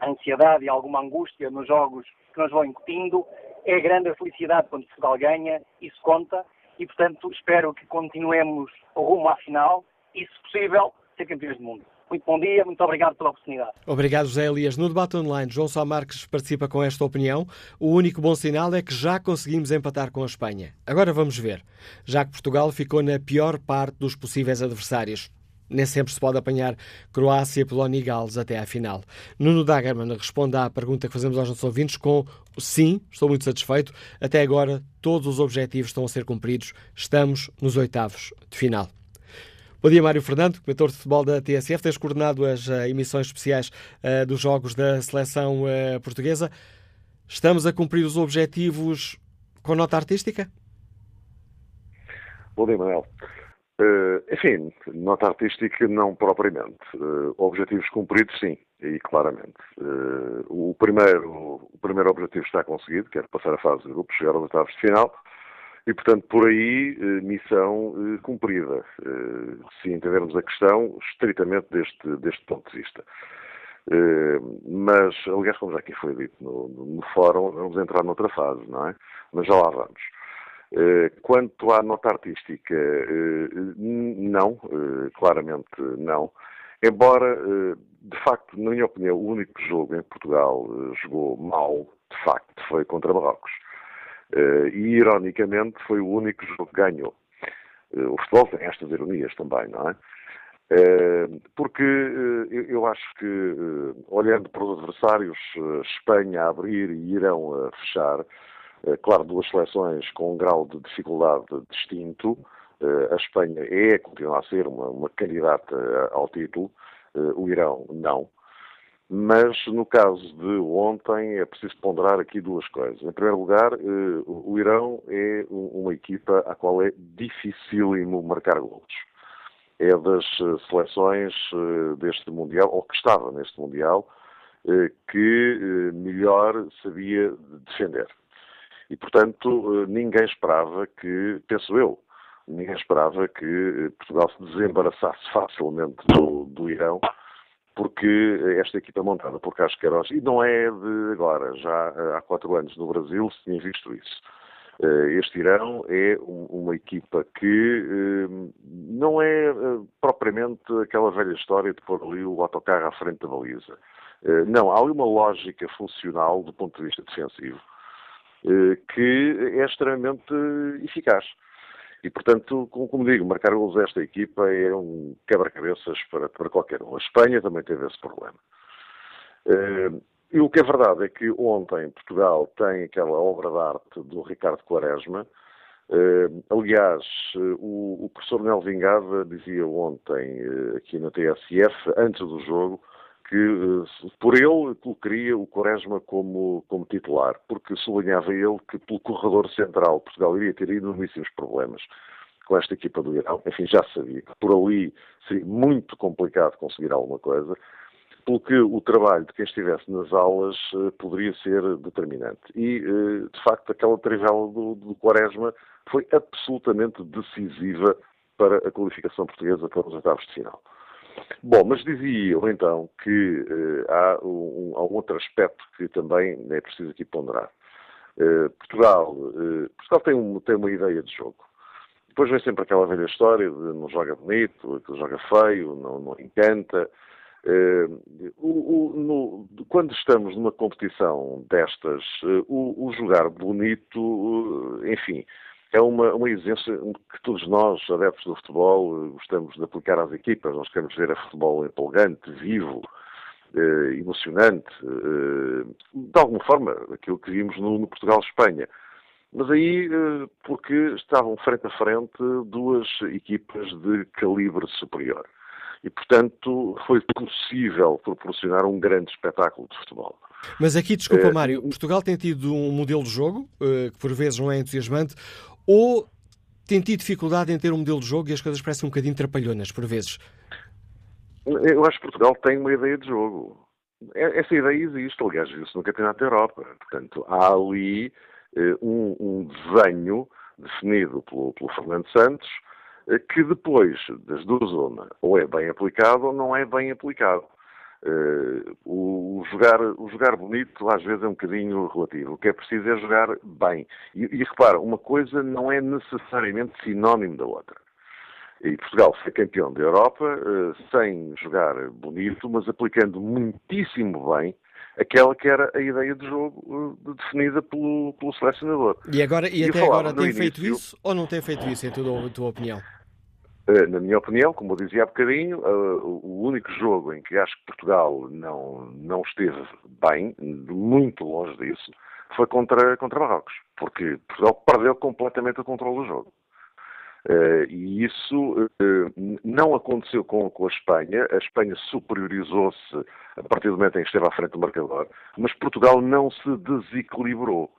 Speaker 12: a ansiedade e alguma angústia nos jogos que nos vão incutindo, é grande a felicidade quando Portugal ganha, isso conta, e, portanto, espero que continuemos rumo à final e, se possível, ser campeões do mundo. Muito bom dia, muito obrigado pela oportunidade.
Speaker 2: Obrigado, José Elias. No debate online, João Sá Marques participa com esta opinião. O único bom sinal é que já conseguimos empatar com a Espanha. Agora vamos ver. Já que Portugal ficou na pior parte dos possíveis adversários. Nem sempre se pode apanhar Croácia, Polónia e Gales até à final. Nuno Dagerman responde à pergunta que fazemos aos nossos ouvintes com sim, estou muito satisfeito. Até agora, todos os objetivos estão a ser cumpridos. Estamos nos oitavos de final. Bom dia, Mário Fernando, comentador de futebol da TSF. Tens coordenado as uh, emissões especiais uh, dos jogos da seleção uh, portuguesa. Estamos a cumprir os objetivos com nota artística?
Speaker 13: Bom dia, Manuel. enfim, nota artística não propriamente. objetivos cumpridos, sim, e claramente. o, primeiro, o primeiro objetivo está conseguido, que é passar a fase de grupos, chegar aos oitavos de final. E, portanto, por aí, eh, missão eh, cumprida, eh, se entendermos a questão estritamente deste, deste ponto de vista. Mas, aliás, como já aqui foi dito no, no fórum, vamos entrar noutra fase, não é? Mas já lá vamos. Quanto à nota artística, não, claramente não. Embora, de facto, na minha opinião, o único jogo em Portugal jogou mal, de facto, foi contra Marrocos. E, ironicamente, foi o único jogo que ganhou. o futebol tem estas ironias também, não é? Porque eu acho que, olhando para os adversários, Espanha a abrir e Irão a fechar, claro, duas seleções com um grau de dificuldade distinto, a Espanha é, continua a ser uma, uma candidata ao título, o Irão não. Mas no caso de ontem é preciso ponderar aqui duas coisas. Em primeiro lugar, o Irão é uma equipa à qual é dificílimo marcar golos é das eh, seleções eh, deste Mundial, ou que estava neste Mundial, eh, que melhor sabia defender. E, portanto, ninguém esperava que, penso eu, ninguém esperava que Portugal se desembaraçasse facilmente do, do Irão, porque esta equipa montada por Carlos Queiroz, e não é de agora, já há quatro anos no Brasil se tinha visto isso. Eh, este Irão é uma equipa que eh, não é eh, propriamente aquela velha história de pôr ali o autocarro à frente da baliza. Não, há ali uma lógica funcional do ponto de vista defensivo que é extremamente eficaz. E, portanto, como digo, marcar gols esta equipa é um quebra-cabeças para, para qualquer um. A Espanha também teve esse problema. E o que é verdade é que ontem Portugal tem aquela obra de arte do Ricardo Quaresma. Uh, aliás, o, o, professor Nel Vingada dizia ontem aqui na TSF, antes do jogo, que uh, por ele colocaria o Quaresma como, como titular, porque sublinhava ele que pelo corredor central Portugal iria ter enormíssimos problemas com esta equipa do Irão. Enfim, já sabia que por ali seria muito complicado conseguir alguma coisa pelo que o trabalho de quem estivesse nas aulas uh, poderia ser determinante. E, uh, de facto, aquela trivela do, do Quaresma foi absolutamente decisiva para a qualificação portuguesa para os oitavos de final. Bom, mas dizia eu então que uh, há, um, há, um, outro aspecto que também é preciso aqui ponderar. Portugal, Portugal tem, um, tem uma ideia de jogo. Depois vem sempre aquela velha história de não joga bonito, que joga feio, não, não encanta. O, o, no, quando estamos numa competição destas, o, o, jogar bonito, enfim, é uma, uma exigência que todos nós, adeptos do futebol, gostamos de aplicar às equipas. Nós queremos ver a futebol empolgante, vivo, emocionante, de alguma forma, aquilo que vimos no, no Portugal-Espanha. Mas aí, porque estavam frente a frente duas equipas de calibre superior e, portanto, foi possível proporcionar um grande espetáculo de futebol.
Speaker 2: Mas aqui, desculpa, é... Mário, Portugal tem tido um modelo de jogo uh, que por vezes não é entusiasmante, ou tem tido dificuldade em ter um modelo de jogo e as coisas parecem um bocadinho trapalhonas, por vezes?
Speaker 13: Eu acho que Portugal tem uma ideia de jogo. É, essa ideia existe, aliás, viu-se no Campeonato da Europa. Portanto, há ali uh, um, um, desenho definido pelo, pelo Fernando Santos, eh, que depois das duas uma, ou é bem aplicado ou não é bem aplicado. Uh, o, jogar, o jogar bonito às vezes é um bocadinho relativo. O que é preciso é jogar bem. E, e repara, uma coisa não é necessariamente sinónimo da outra. E Portugal foi campeão da Europa uh, sem jogar bonito, mas aplicando muitíssimo bem aquela que era a ideia de jogo uh, definida pelo, pelo selecionador.
Speaker 2: E, agora, e, e até agora tem início, feito isso ou não tem feito isso, em tua, tua opinião?
Speaker 13: Uh, na minha opinião, como eu dizia há bocadinho, uh, o único jogo em que acho que Portugal não, não esteve bem, muito longe disso, foi contra, contra Marrocos, porque Portugal perdeu completamente o controle do jogo. Uh, e isso não aconteceu com, com, a Espanha. A Espanha superiorizou-se a partir do momento em que esteve à frente do marcador, mas Portugal não se desequilibrou.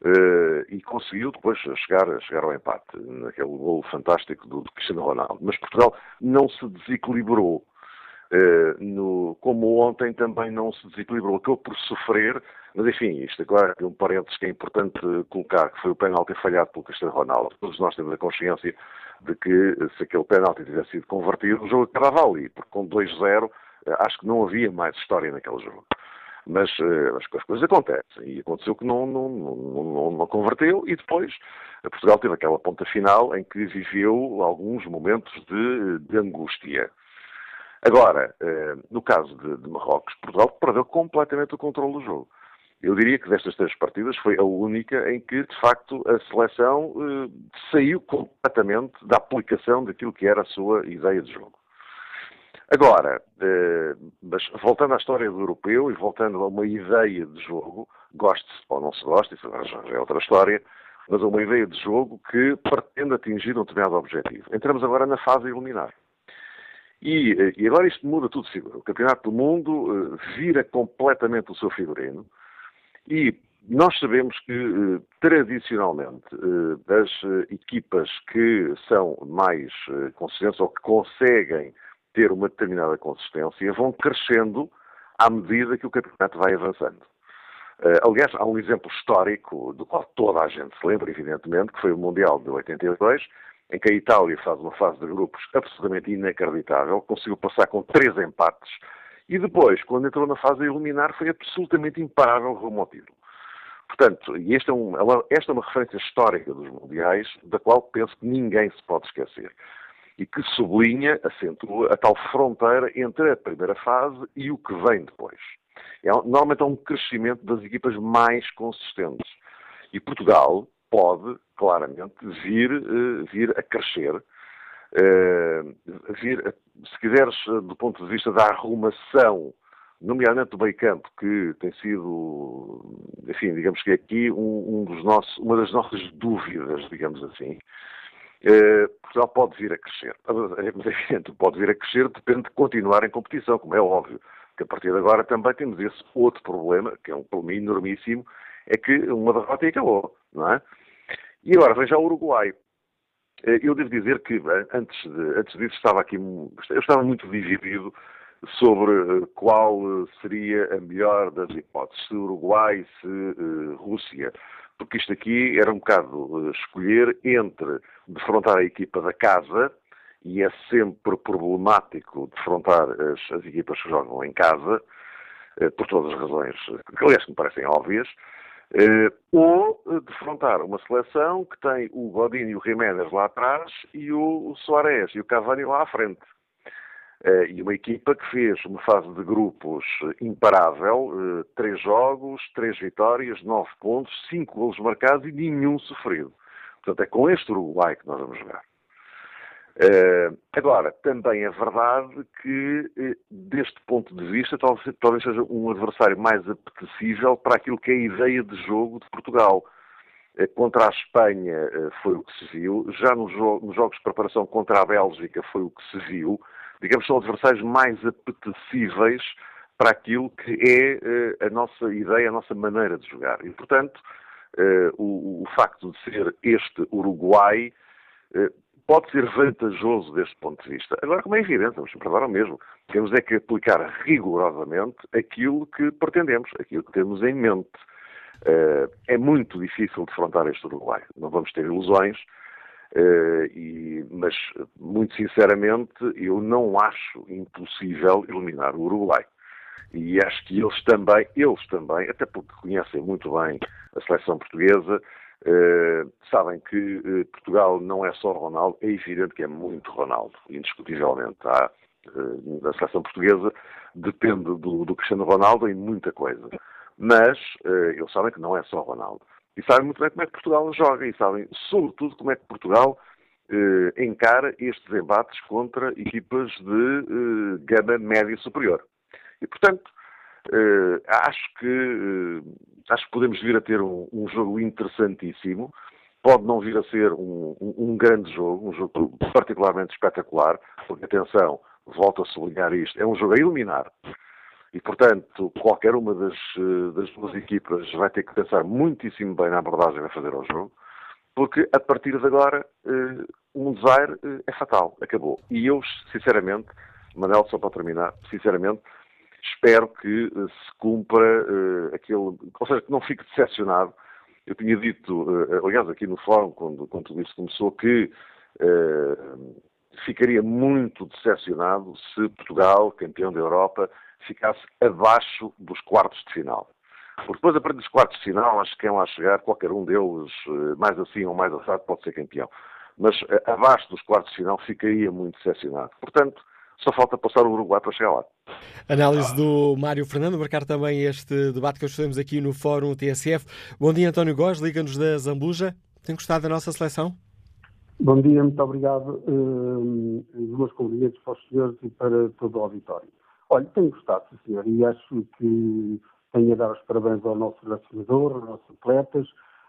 Speaker 13: Uh, e conseguiu depois chegar, chegar ao empate, naquele gol fantástico do, do, Cristiano Ronaldo. Mas Portugal não se desequilibrou. No, como ontem também não se desequilibrou, acabou por sofrer, mas enfim, isto agora é um parênteses que é importante colocar, que foi o penalti falhado pelo Cristiano Ronaldo. Todos nós temos a consciência de que se aquele penalti tivesse sido convertido, o jogo acabava ali, porque com 2-0 eh, acho que não havia mais história naquele jogo. Mas uh, as coisas acontecem e aconteceu que não, não, não, não, converteu e depois Portugal teve aquela ponta final em que viveu alguns momentos de, de angústia. Agora, no caso de, de Marrocos, Portugal perdeu completamente o controle do jogo. Eu diria que destas três partidas foi a única em que, de facto, a seleção eh, saiu completamente da aplicação daquilo que era a sua ideia de jogo. Agora, eh, mas voltando à história do europeu e voltando a uma ideia de jogo, goste-se ou não se goste, isso é outra história, mas a uma ideia de jogo que pretende atingir um determinado objetivo. Entramos agora na fase eliminar. E, eh, e agora isto muda tudo. O Campeonato do Mundo eh, vira completamente o seu figurino e nós sabemos que, tradicionalmente, as equipas que são mais consistentes ou que conseguem ter uma determinada consistência vão crescendo à medida que o campeonato vai avançando. Aliás, há um exemplo histórico do qual toda a gente se lembra, evidentemente, que foi o Mundial de 82, em que a Itália faz uma fase de grupos absolutamente inacreditável, conseguiu passar com três empates e depois, quando entrou na fase a eliminar, foi absolutamente imparável rumo ao título. Portanto, e esta é, esta é uma referência histórica dos mundiais, da qual penso que ninguém se pode esquecer. E que sublinha, acentua a tal fronteira entre a primeira fase e o que vem depois. É, normalmente é um crescimento das equipas mais consistentes. E Portugal pode, claramente, vir, uh, vir a crescer, uh, vir, se quiseres, do ponto de vista da arrumação, nomeadamente do meio campo, que tem sido, enfim, digamos que aqui um, um dos nossos, uma das nossas dúvidas, digamos assim. Uh, Portugal pode vir a crescer. Mas é evidente, pode vir a crescer, depende de continuar em competição, como é óbvio. Que a partir de agora também temos esse outro problema, que é um problema enormíssimo, é que uma derrota e acabou, não é? E agora veja o Uruguai. Eh, eu devo dizer que eh, antes, de, antes disso estava aqui, eu estava muito dividido sobre eh, qual seria a melhor das hipóteses, se Uruguai, se uh, Rússia, porque isto aqui era um bocado uh, escolher entre defrontar a equipa da casa, e é sempre problemático defrontar as, as equipas que jogam em casa, uh, por todas as razões que, aliás, me parecem óbvias, ou defrontar uma seleção que tem o Godinho e o Jiménez lá atrás e o, o Soares e o Cavani lá à frente. Uh, e uma equipa que fez uma fase de grupos imparável, três jogos, três vitórias, nove pontos, cinco golos marcados e nenhum sofrido. Portanto, é com este Uruguai que nós vamos jogar. Uh, agora, também é verdade que, deste ponto de vista, talvez, talvez, seja um adversário mais apetecível para aquilo que é a ideia de jogo de Portugal. Contra a Espanha foi o que se viu, já nos, jogos de preparação contra a Bélgica foi o que se viu. Digamos, são adversários mais apetecíveis para aquilo que é a nossa ideia, a nossa maneira de jogar. E, portanto, o, o facto de ser este Uruguai pode ser vantajoso deste ponto de vista. Agora, como é evidente, vamos provar o mesmo. Temos é que aplicar rigorosamente aquilo que pretendemos, aquilo que temos em mente. É muito difícil defrontar este Uruguai. Não vamos ter ilusões, uh, e, mas, muito sinceramente, eu não acho impossível eliminar o Uruguai. E acho que eles também, eles também, até porque conhecem muito bem a seleção portuguesa, Uh, sabem que uh, Portugal não é só Ronaldo, é evidente que é muito Ronaldo, indiscutivelmente. Há, a seleção portuguesa depende do, do, Cristiano Ronaldo em muita coisa. Mas eles sabem que não é só Ronaldo. E sabem muito bem como é que Portugal joga e sabem, sobretudo, como é que Portugal encara estes embates contra equipas de gama média superior. E, portanto, acho que acho que podemos vir a ter um, um jogo interessantíssimo. Pode não vir a ser um, um, um, grande jogo, um jogo particularmente espetacular, porque, atenção, volto a sublinhar isto, é um jogo a iluminar. E, portanto, qualquer uma das, das duas equipas vai ter que pensar muitíssimo bem na abordagem que vai fazer ao jogo, porque a partir de agora eh, um desire eh, é fatal, acabou. E eu, sinceramente, Manel, só para terminar, sinceramente, espero que se cumpra aquele. Ou seja, que não fique decepcionado. Eu tinha dito, uh, aliás, aqui no fórum, quando, quando tudo isso começou, que ficaria muito decepcionado se Portugal, campeão da Europa, ficasse abaixo dos quartos de final. Porque depois, a partir dos quartos de final, acho que quem lá chegar, qualquer um deles, mais assim ou mais assado, pode ser campeão. Mas abaixo dos quartos de final ficaria muito decepcionado. Portanto, só falta passar o Uruguai para chegar lá.
Speaker 2: Análise do Mário Fernando, marcar também este debate que hoje fazemos aqui no Fórum TSF. Bom dia, António Góes, liga-nos da Zambuja. Tem gostado da nossa seleção?
Speaker 14: Bom dia, muito obrigado. Uh, os meus cumprimentos para os senhores e para todo o auditório. Olha, tenho gostado, senhor, e acho que tenho a dar os parabéns ao nosso selecionador, aos nossos atletas,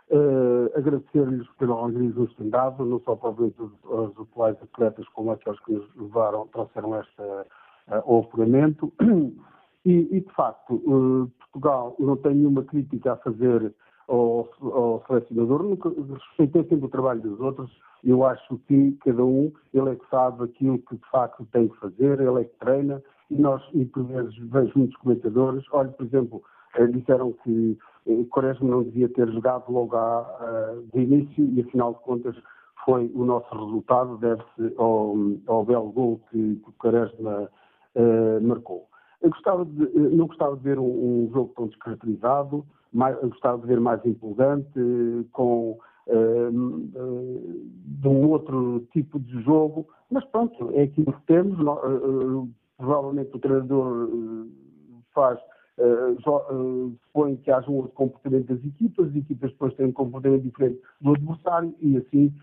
Speaker 14: uh, agradecer-lhes pelo alegria que nos têm dado, não só provavelmente os, atuais atletas, como aqueles que nos levaram, trouxeram este uh, apuramento. E, e, de facto, uh, Portugal não tem nenhuma crítica a fazer ao, ao selecionador, nunca, respeitei sempre o trabalho dos outros, eu acho que cada um, ele é que sabe aquilo que de facto tem que fazer, ele é que treina, e nós, e por vezes vejo muitos comentadores, olha, por exemplo, eh, disseram que eh, Quaresma não devia ter jogado logo à, de início e afinal de contas foi o nosso resultado, deve-se ao, ao belo gol que, que Quaresma uh, marcou. Eu gostava de, não gostava de ver um, um jogo tão descaracterizado, mais, gostava de ver mais empolgante, com uh, de um outro tipo de jogo, mas pronto, é aquilo que temos. Provavelmente o treinador faz, supõe que haja um outro comportamento das equipas, as equipas depois têm um comportamento diferente do adversário e assim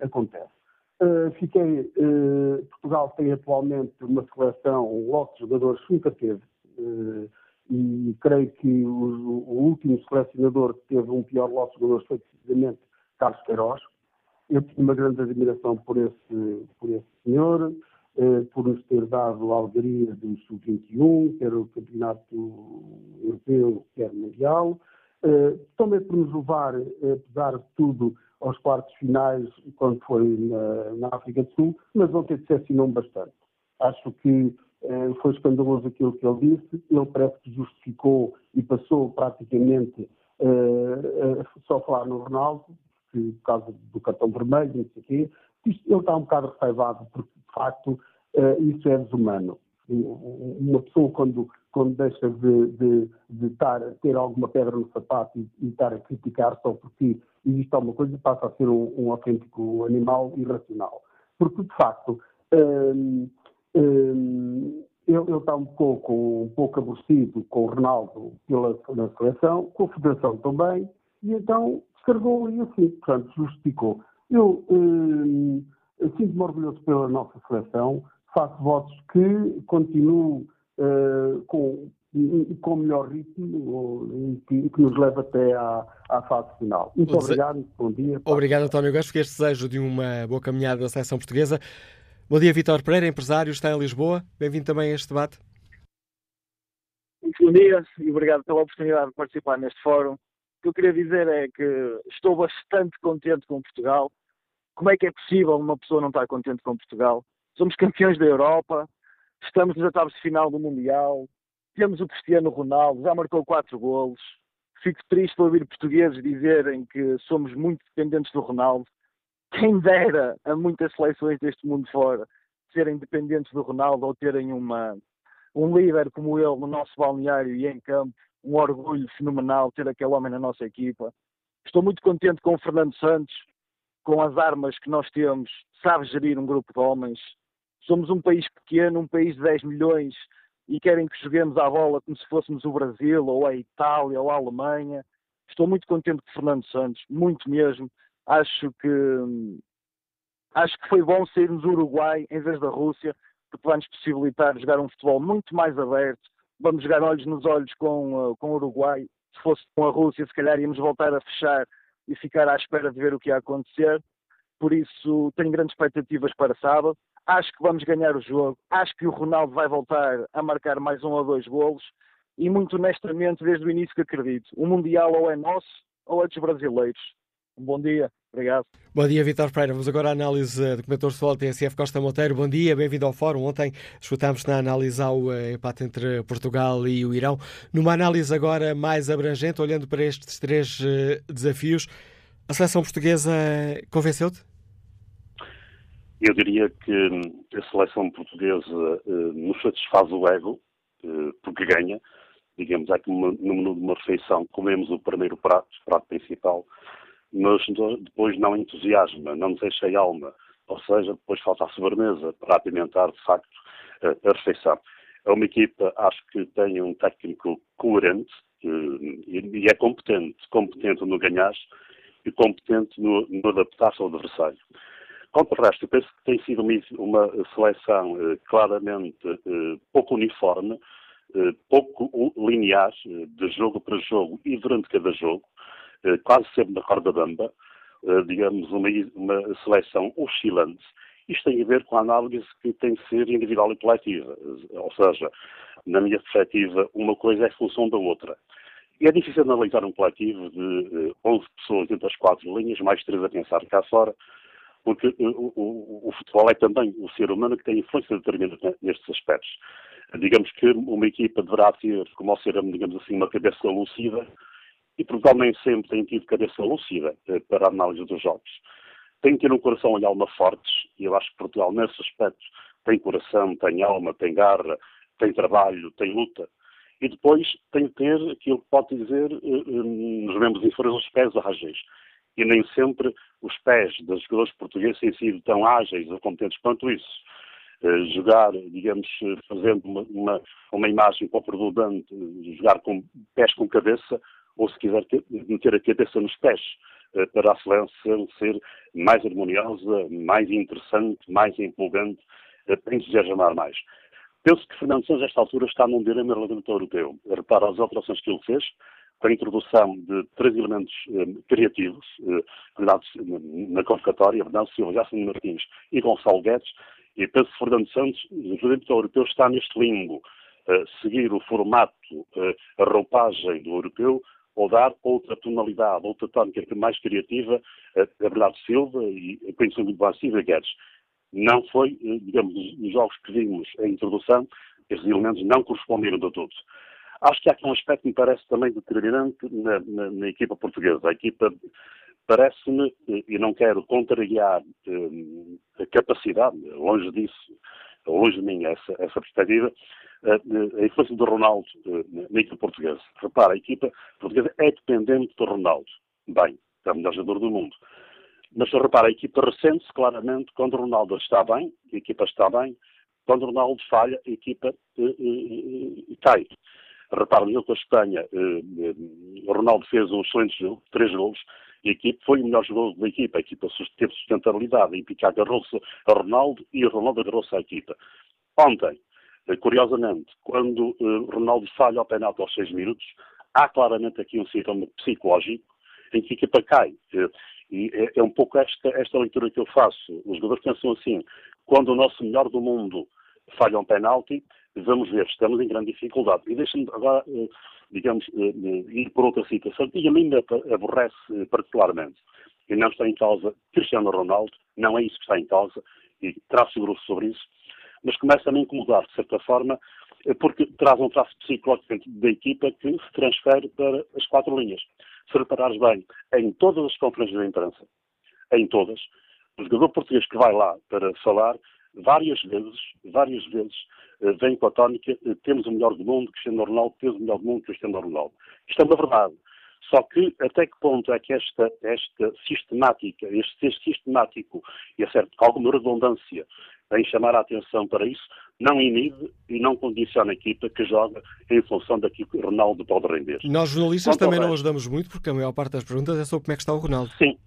Speaker 14: acontece. Fiquei, Portugal tem atualmente uma seleção, um lote de jogadores que nunca teve, e creio que o, último selecionador que teve um pior lote de jogadores foi precisamente Carlos Queiroz. Eu tenho uma grande admiração por esse, por esse senhor, eh, por nos ter dado a alegria do Sub-21, quer o Campeonato Europeu, quer Mundial. Eh, também por nos levar, apesar de tudo, aos quartos finais, quando foi na, na África do Sul, mas ontem decepcionou-me bastante. Acho que eh, foi escandaloso aquilo que ele disse, ele parece que justificou e passou praticamente eh, só falar no Ronaldo, que, por causa do cartão vermelho, não sei o quê. Ele está um bocado receivado, porque, de facto, eh, isso é desumano. Uma pessoa, quando, quando deixa de, de, de ter alguma pedra no sapato e, e estar a criticar só porque existe alguma coisa, passa a ser um, um autêntico animal irracional. Porque, de facto, hum, Hum, ele, está um pouco, um pouco aborrecido com o Ronaldo pela, na seleção, com a Federação também, e então descarregou e assim, portanto, justificou. Eu hum, sinto-me orgulhoso pela nossa seleção, faço votos que continuo uh, com, com melhor ritmo que, que nos leva até à, à fase final. Muito obrigado, bom dia.
Speaker 2: Obrigado, António Gasco, este desejo de uma boa caminhada da seleção portuguesa. Bom dia, Vitor Pereira, empresário, está em Lisboa. Bem-vindo também a este debate.
Speaker 15: Muito bom dia e obrigado pela oportunidade de participar neste fórum. O que eu queria dizer é que estou bastante contente com Portugal. Como é que é possível uma pessoa não estar contente com Portugal? Somos campeões da Europa, estamos nos oitavos de final do Mundial, temos o Cristiano Ronaldo, já marcou quatro golos. Fico triste de ouvir portugueses dizerem que somos muito dependentes do Ronaldo quem dera a muitas seleções deste mundo fora serem dependentes do Ronaldo ou terem uma, um líder como ele no nosso balneário e em campo, um orgulho fenomenal ter aquele homem na nossa equipa. Estou muito contente com o Fernando Santos, com as armas que nós temos, sabe gerir um grupo de homens. Somos um país pequeno, um país de 10 milhões e querem que joguemos à bola como se fôssemos o Brasil ou a Itália ou a Alemanha. Estou muito contente com Fernando Santos, muito mesmo acho que acho que foi bom sairmos do Uruguai em vez da Rússia, porque vai nos possibilitar jogar um futebol muito mais aberto. Vamos jogar olhos nos olhos com, uh, com o Uruguai. Se fosse com a Rússia, se calhar íamos voltar a fechar e ficar à espera de ver o que ia acontecer. Por isso, tenho grandes expectativas para sábado. Acho que vamos ganhar o jogo. Acho que o Ronaldo vai voltar a marcar mais um ou dois golos. E, muito honestamente, desde o início que acredito, o Mundial ou é nosso ou é dos brasileiros. Bom dia. Obrigado.
Speaker 2: Bom dia, Vitor Pereira. Vamos agora à análise do comentador pessoal TSF Costa Monteiro. Bom dia, bem-vindo ao Fórum. Ontem escutámos na análise ao eh, empate entre Portugal e o Irão. Numa análise agora mais abrangente, olhando para estes três uh, desafios, a seleção portuguesa convenceu-te?
Speaker 11: Eu diria que hum, a seleção portuguesa nos satisfaz o ego, porque ganha. Digamos, é que no menu de uma refeição comemos o primeiro prato, o prato principal, mas depois não entusiasma, não nos enche alma.
Speaker 16: ou seja, depois falta a sobremesa para apimentar, de facto, a refeição. É uma equipa, acho que tem um técnico coerente e é competente, competente no ganhar e competente no, no adaptar-se ao adversário. Quanto ao resto, eu penso que tem sido uma, seleção eh, claramente eh, pouco uniforme, eh, pouco linear, de jogo para jogo e durante cada jogo, quase sempre na corda bamba, digamos, uma, uma seleção oscilante. Isto tem a ver com a análise que tem de ser individual e coletiva. Ou seja, na minha perspectiva, uma coisa é função da outra. E é difícil analisar um coletivo de 11 pessoas entre as quatro linhas, mais três a pensar cá fora, porque o, o, o, futebol é também o ser humano que tem influência determinada nestes aspectos. Digamos que uma equipa deverá ter, como ao ser, digamos assim, uma cabeça lúcida, e provavelmente sempre tem tido cabeça lúcida eh, para a análise dos jogos. Tem que ter um coração e alma fortes, e eu acho que Portugal, nesse aspecto, tem coração, tem alma, tem garra, tem trabalho, tem luta. E depois tem que ter aquilo que pode dizer, eh, eh, nos membros inferiores, os pés ágeis e nem sempre os pés dos jogadores portugueses têm sido tão ágeis ou competentes quanto isso. Uh, jogar, digamos, fazendo uma, uma, uma imagem pouco redundante, jogar com pés com cabeça, ou se quiser meter a cabeça nos pés, uh, para a seleção ser mais harmoniosa, mais interessante, mais empolgante, uh, para entusiasmar mais. Penso que Fernando Santos, nesta altura, está num dilema relativamente europeu. Repara as alterações que ele fez, com a introdução de três elementos eh, criativos, eh, na convocatória, Bernardo Silva, Jássimo Martins e Gonçalo Guedes, e penso que Fernando Santos, o presidente europeu, está neste limbo, eh, seguir o formato, eh, a roupagem do europeu, ou dar outra tonalidade, outra tónica mais criativa eh, a Bernardo Silva e Príncipe de Silva Guedes. Não foi, eh, digamos, nos jogos que vimos a introdução, esses elementos não corresponderam a todos. Acho que há aqui um aspecto que me parece também determinante na, na, na equipa portuguesa. A equipa parece-me, e não quero contrariar eh, a capacidade, longe disso, longe de mim essa, essa perspectiva, a, a influência do Ronaldo eh, na equipa portuguesa. Repara, a equipa portuguesa é dependente do Ronaldo. Bem, é o melhor jogador do mundo. Mas repara, a equipa ressente-se claramente quando o Ronaldo está bem, a equipa está bem, quando o Ronaldo falha, a equipa cai. Repara, no jogo com a Espanha, eh, eh, o Ronaldo fez um excelente jogo, três gols, e a equipe foi o melhor jogador da equipa. A equipa teve sustentabilidade. E Pica agarrou-se a Ronaldo e o Ronaldo agarrou-se à equipa. Ontem, eh, curiosamente, quando Ronaldo falha ao penalti aos seis minutos, há claramente aqui um sintoma psicológico em que a equipa cai. E é, é um pouco esta, esta leitura que eu faço. Os jogadores pensam assim, quando o nosso melhor do mundo falha um penalti, vamos ver, estamos em grande dificuldade. E deixa-me agora, eh, digamos, eh, eh, ir por outra situação, e a mim aborrece particularmente. E não está em causa Cristiano Ronaldo, não é isso que está em causa, e traço grosso sobre isso, mas começa a me incomodar, de certa forma, porque traz um traço psicológico da equipa que se transfere para as quatro linhas. Se reparares bem, em todas as conferências de imprensa, em todas, o jogador português que vai lá para falar várias vezes, várias vezes, eh, vem com a tónica, eh, temos o melhor do mundo, Cristiano Ronaldo, temos o melhor do mundo, Cristiano Ronaldo. Isto é uma verdade. Só que até que ponto é que esta, esta sistemática, este ser sistemático e a certo, alguma redundância em chamar a atenção para isso, não inibe e não condiciona a equipa que joga em função daquilo que o Ronaldo pode render.
Speaker 2: Nós jornalistas Quanto também não ajudamos muito, porque a maior parte das perguntas é sobre como é que está o Ronaldo.
Speaker 16: Sim,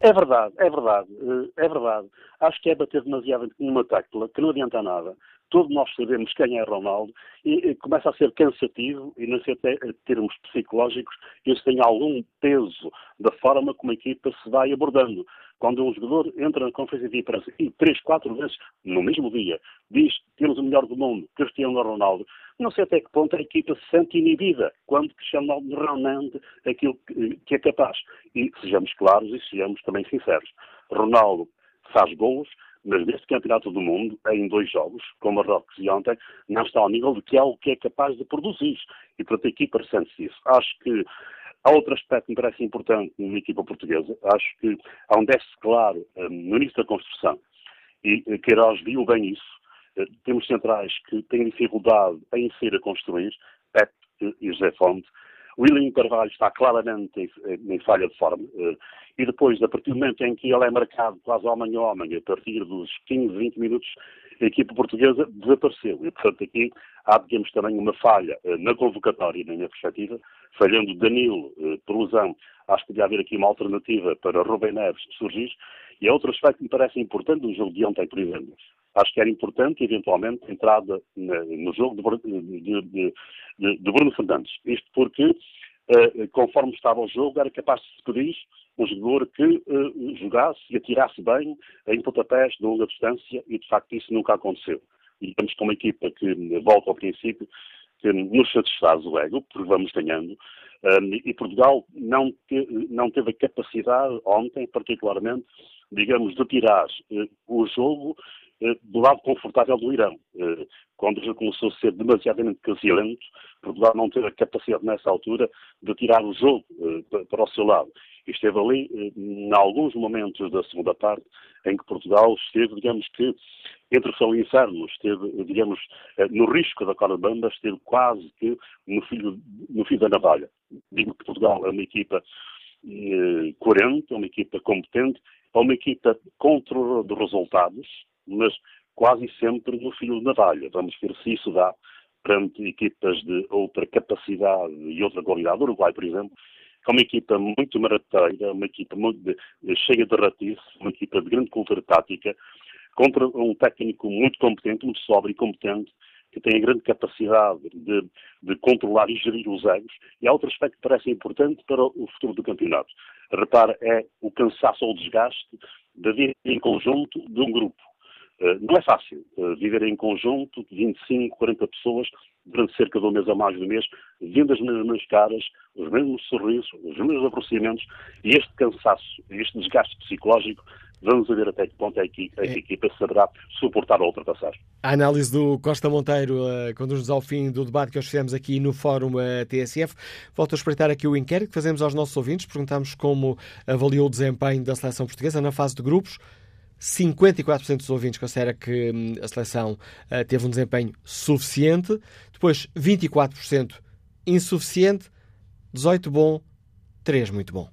Speaker 16: é verdade, é verdade, eh, é verdade. Acho que é bater demasiado numa tecla que não adianta nada. Todos nós sabemos quem é Ronaldo e, começa a ser cansativo e não sei até termos psicológicos, isso tem algum peso da forma como a equipa se vai abordando. Quando um jogador entra na conferência de imprensa e três, quatro vezes no mesmo dia diz temos o melhor do mundo, Cristiano Ronaldo, não sei até que ponto a equipa se sente inibida quando Cristiano Ronaldo aquilo que é capaz. E sejamos claros e sejamos também sinceros. Ronaldo faz gols, mas neste Campeonato do Mundo, em dois jogos, com Marrocos e ontem, não está ao nível de que é o que é capaz de produzir. E, portanto, a equipa ressente-se isso. Acho que Há outro aspecto que me parece importante numa equipa portuguesa. Acho que há um déficit claro um, no início da construção. E uh, Queiroz viu bem isso. Uh, temos centrais que têm dificuldade em ser a construir, Pep e José Fonte. William Carvalho está claramente em, em falha de forma. Uh, e depois, a partir do momento em que ele é marcado quase homem a homem, a partir dos 15, 20 minutos, a equipa portuguesa desapareceu. E, portanto, aqui há, digamos, também uma falha uh, na convocatória, na minha perspectiva, falhando Danilo uh, por lesão. Acho que devia haver aqui uma alternativa para Rubem Neves surgir. E é outro aspecto que me parece importante no jogo de ontem, por exemplo. Acho que era importante, eventualmente, a entrada no jogo de, de, de, de, Bruno Fernandes. Isto porque, uh, conforme estava o jogo, era capaz de pedir um jogador que uh, jogasse e atirasse bem em pontapés de longa distância e, de facto, isso nunca aconteceu. E estamos com uma equipa que volta ao princípio, que nos satisfaz o ego, porque vamos ganhando, um, e Portugal não, te, não teve a capacidade ontem, particularmente, digamos, de tirar o jogo do lado confortável do Irão. Uh, quando já começou a ser demasiadamente casilento, Portugal não teve a capacidade nessa altura de tirar o jogo para o seu lado esteve ali em alguns momentos da segunda parte em que Portugal esteve, digamos que, entre são e inferno, esteve, digamos, eh, no risco da corda bamba, esteve quase que no fio, no fio da navalha. Digo que Portugal é uma equipa eh, coerente, é uma equipa competente, é uma equipa controladora de resultados, mas quase sempre no fio da navalha. Vamos ver se isso dá perante equipas de outra capacidade e outra qualidade. O Uruguai, por exemplo, é uma equipa muito marateira, uma equipa muito de, cheia de ratice, uma equipa de grande cultura tática, contra um técnico muito competente, muito sóbrio e competente, que tem a grande capacidade de, de, controlar e gerir os egos. E há outro aspecto que parece importante para o futuro do campeonato. Repara, é o cansaço ou o desgaste de vir em conjunto de um grupo. Uh, não é fácil uh, viver em conjunto de 25, 40 pessoas durante cerca de um mês a mais de um mês, vendo as mesmas caras, os mesmos sorrisos, os mesmos aproximamentos, e este cansaço, este desgaste psicológico, vamos ver até que ponto é que a é. equipa saberá suportar a ultrapassagem.
Speaker 2: A análise do Costa Monteiro uh, conduz-nos ao fim do debate que hoje fizemos aqui no Fórum uh, TSF. Volto a espreitar aqui o inquérito que fazemos aos nossos ouvintes. Perguntamos como avaliou o desempenho da seleção portuguesa na fase de grupos. 54% dos ouvintes considera que hum, a seleção uh, teve um desempenho suficiente. Depois, 24% insuficiente, 18% bom, 3% muito bom.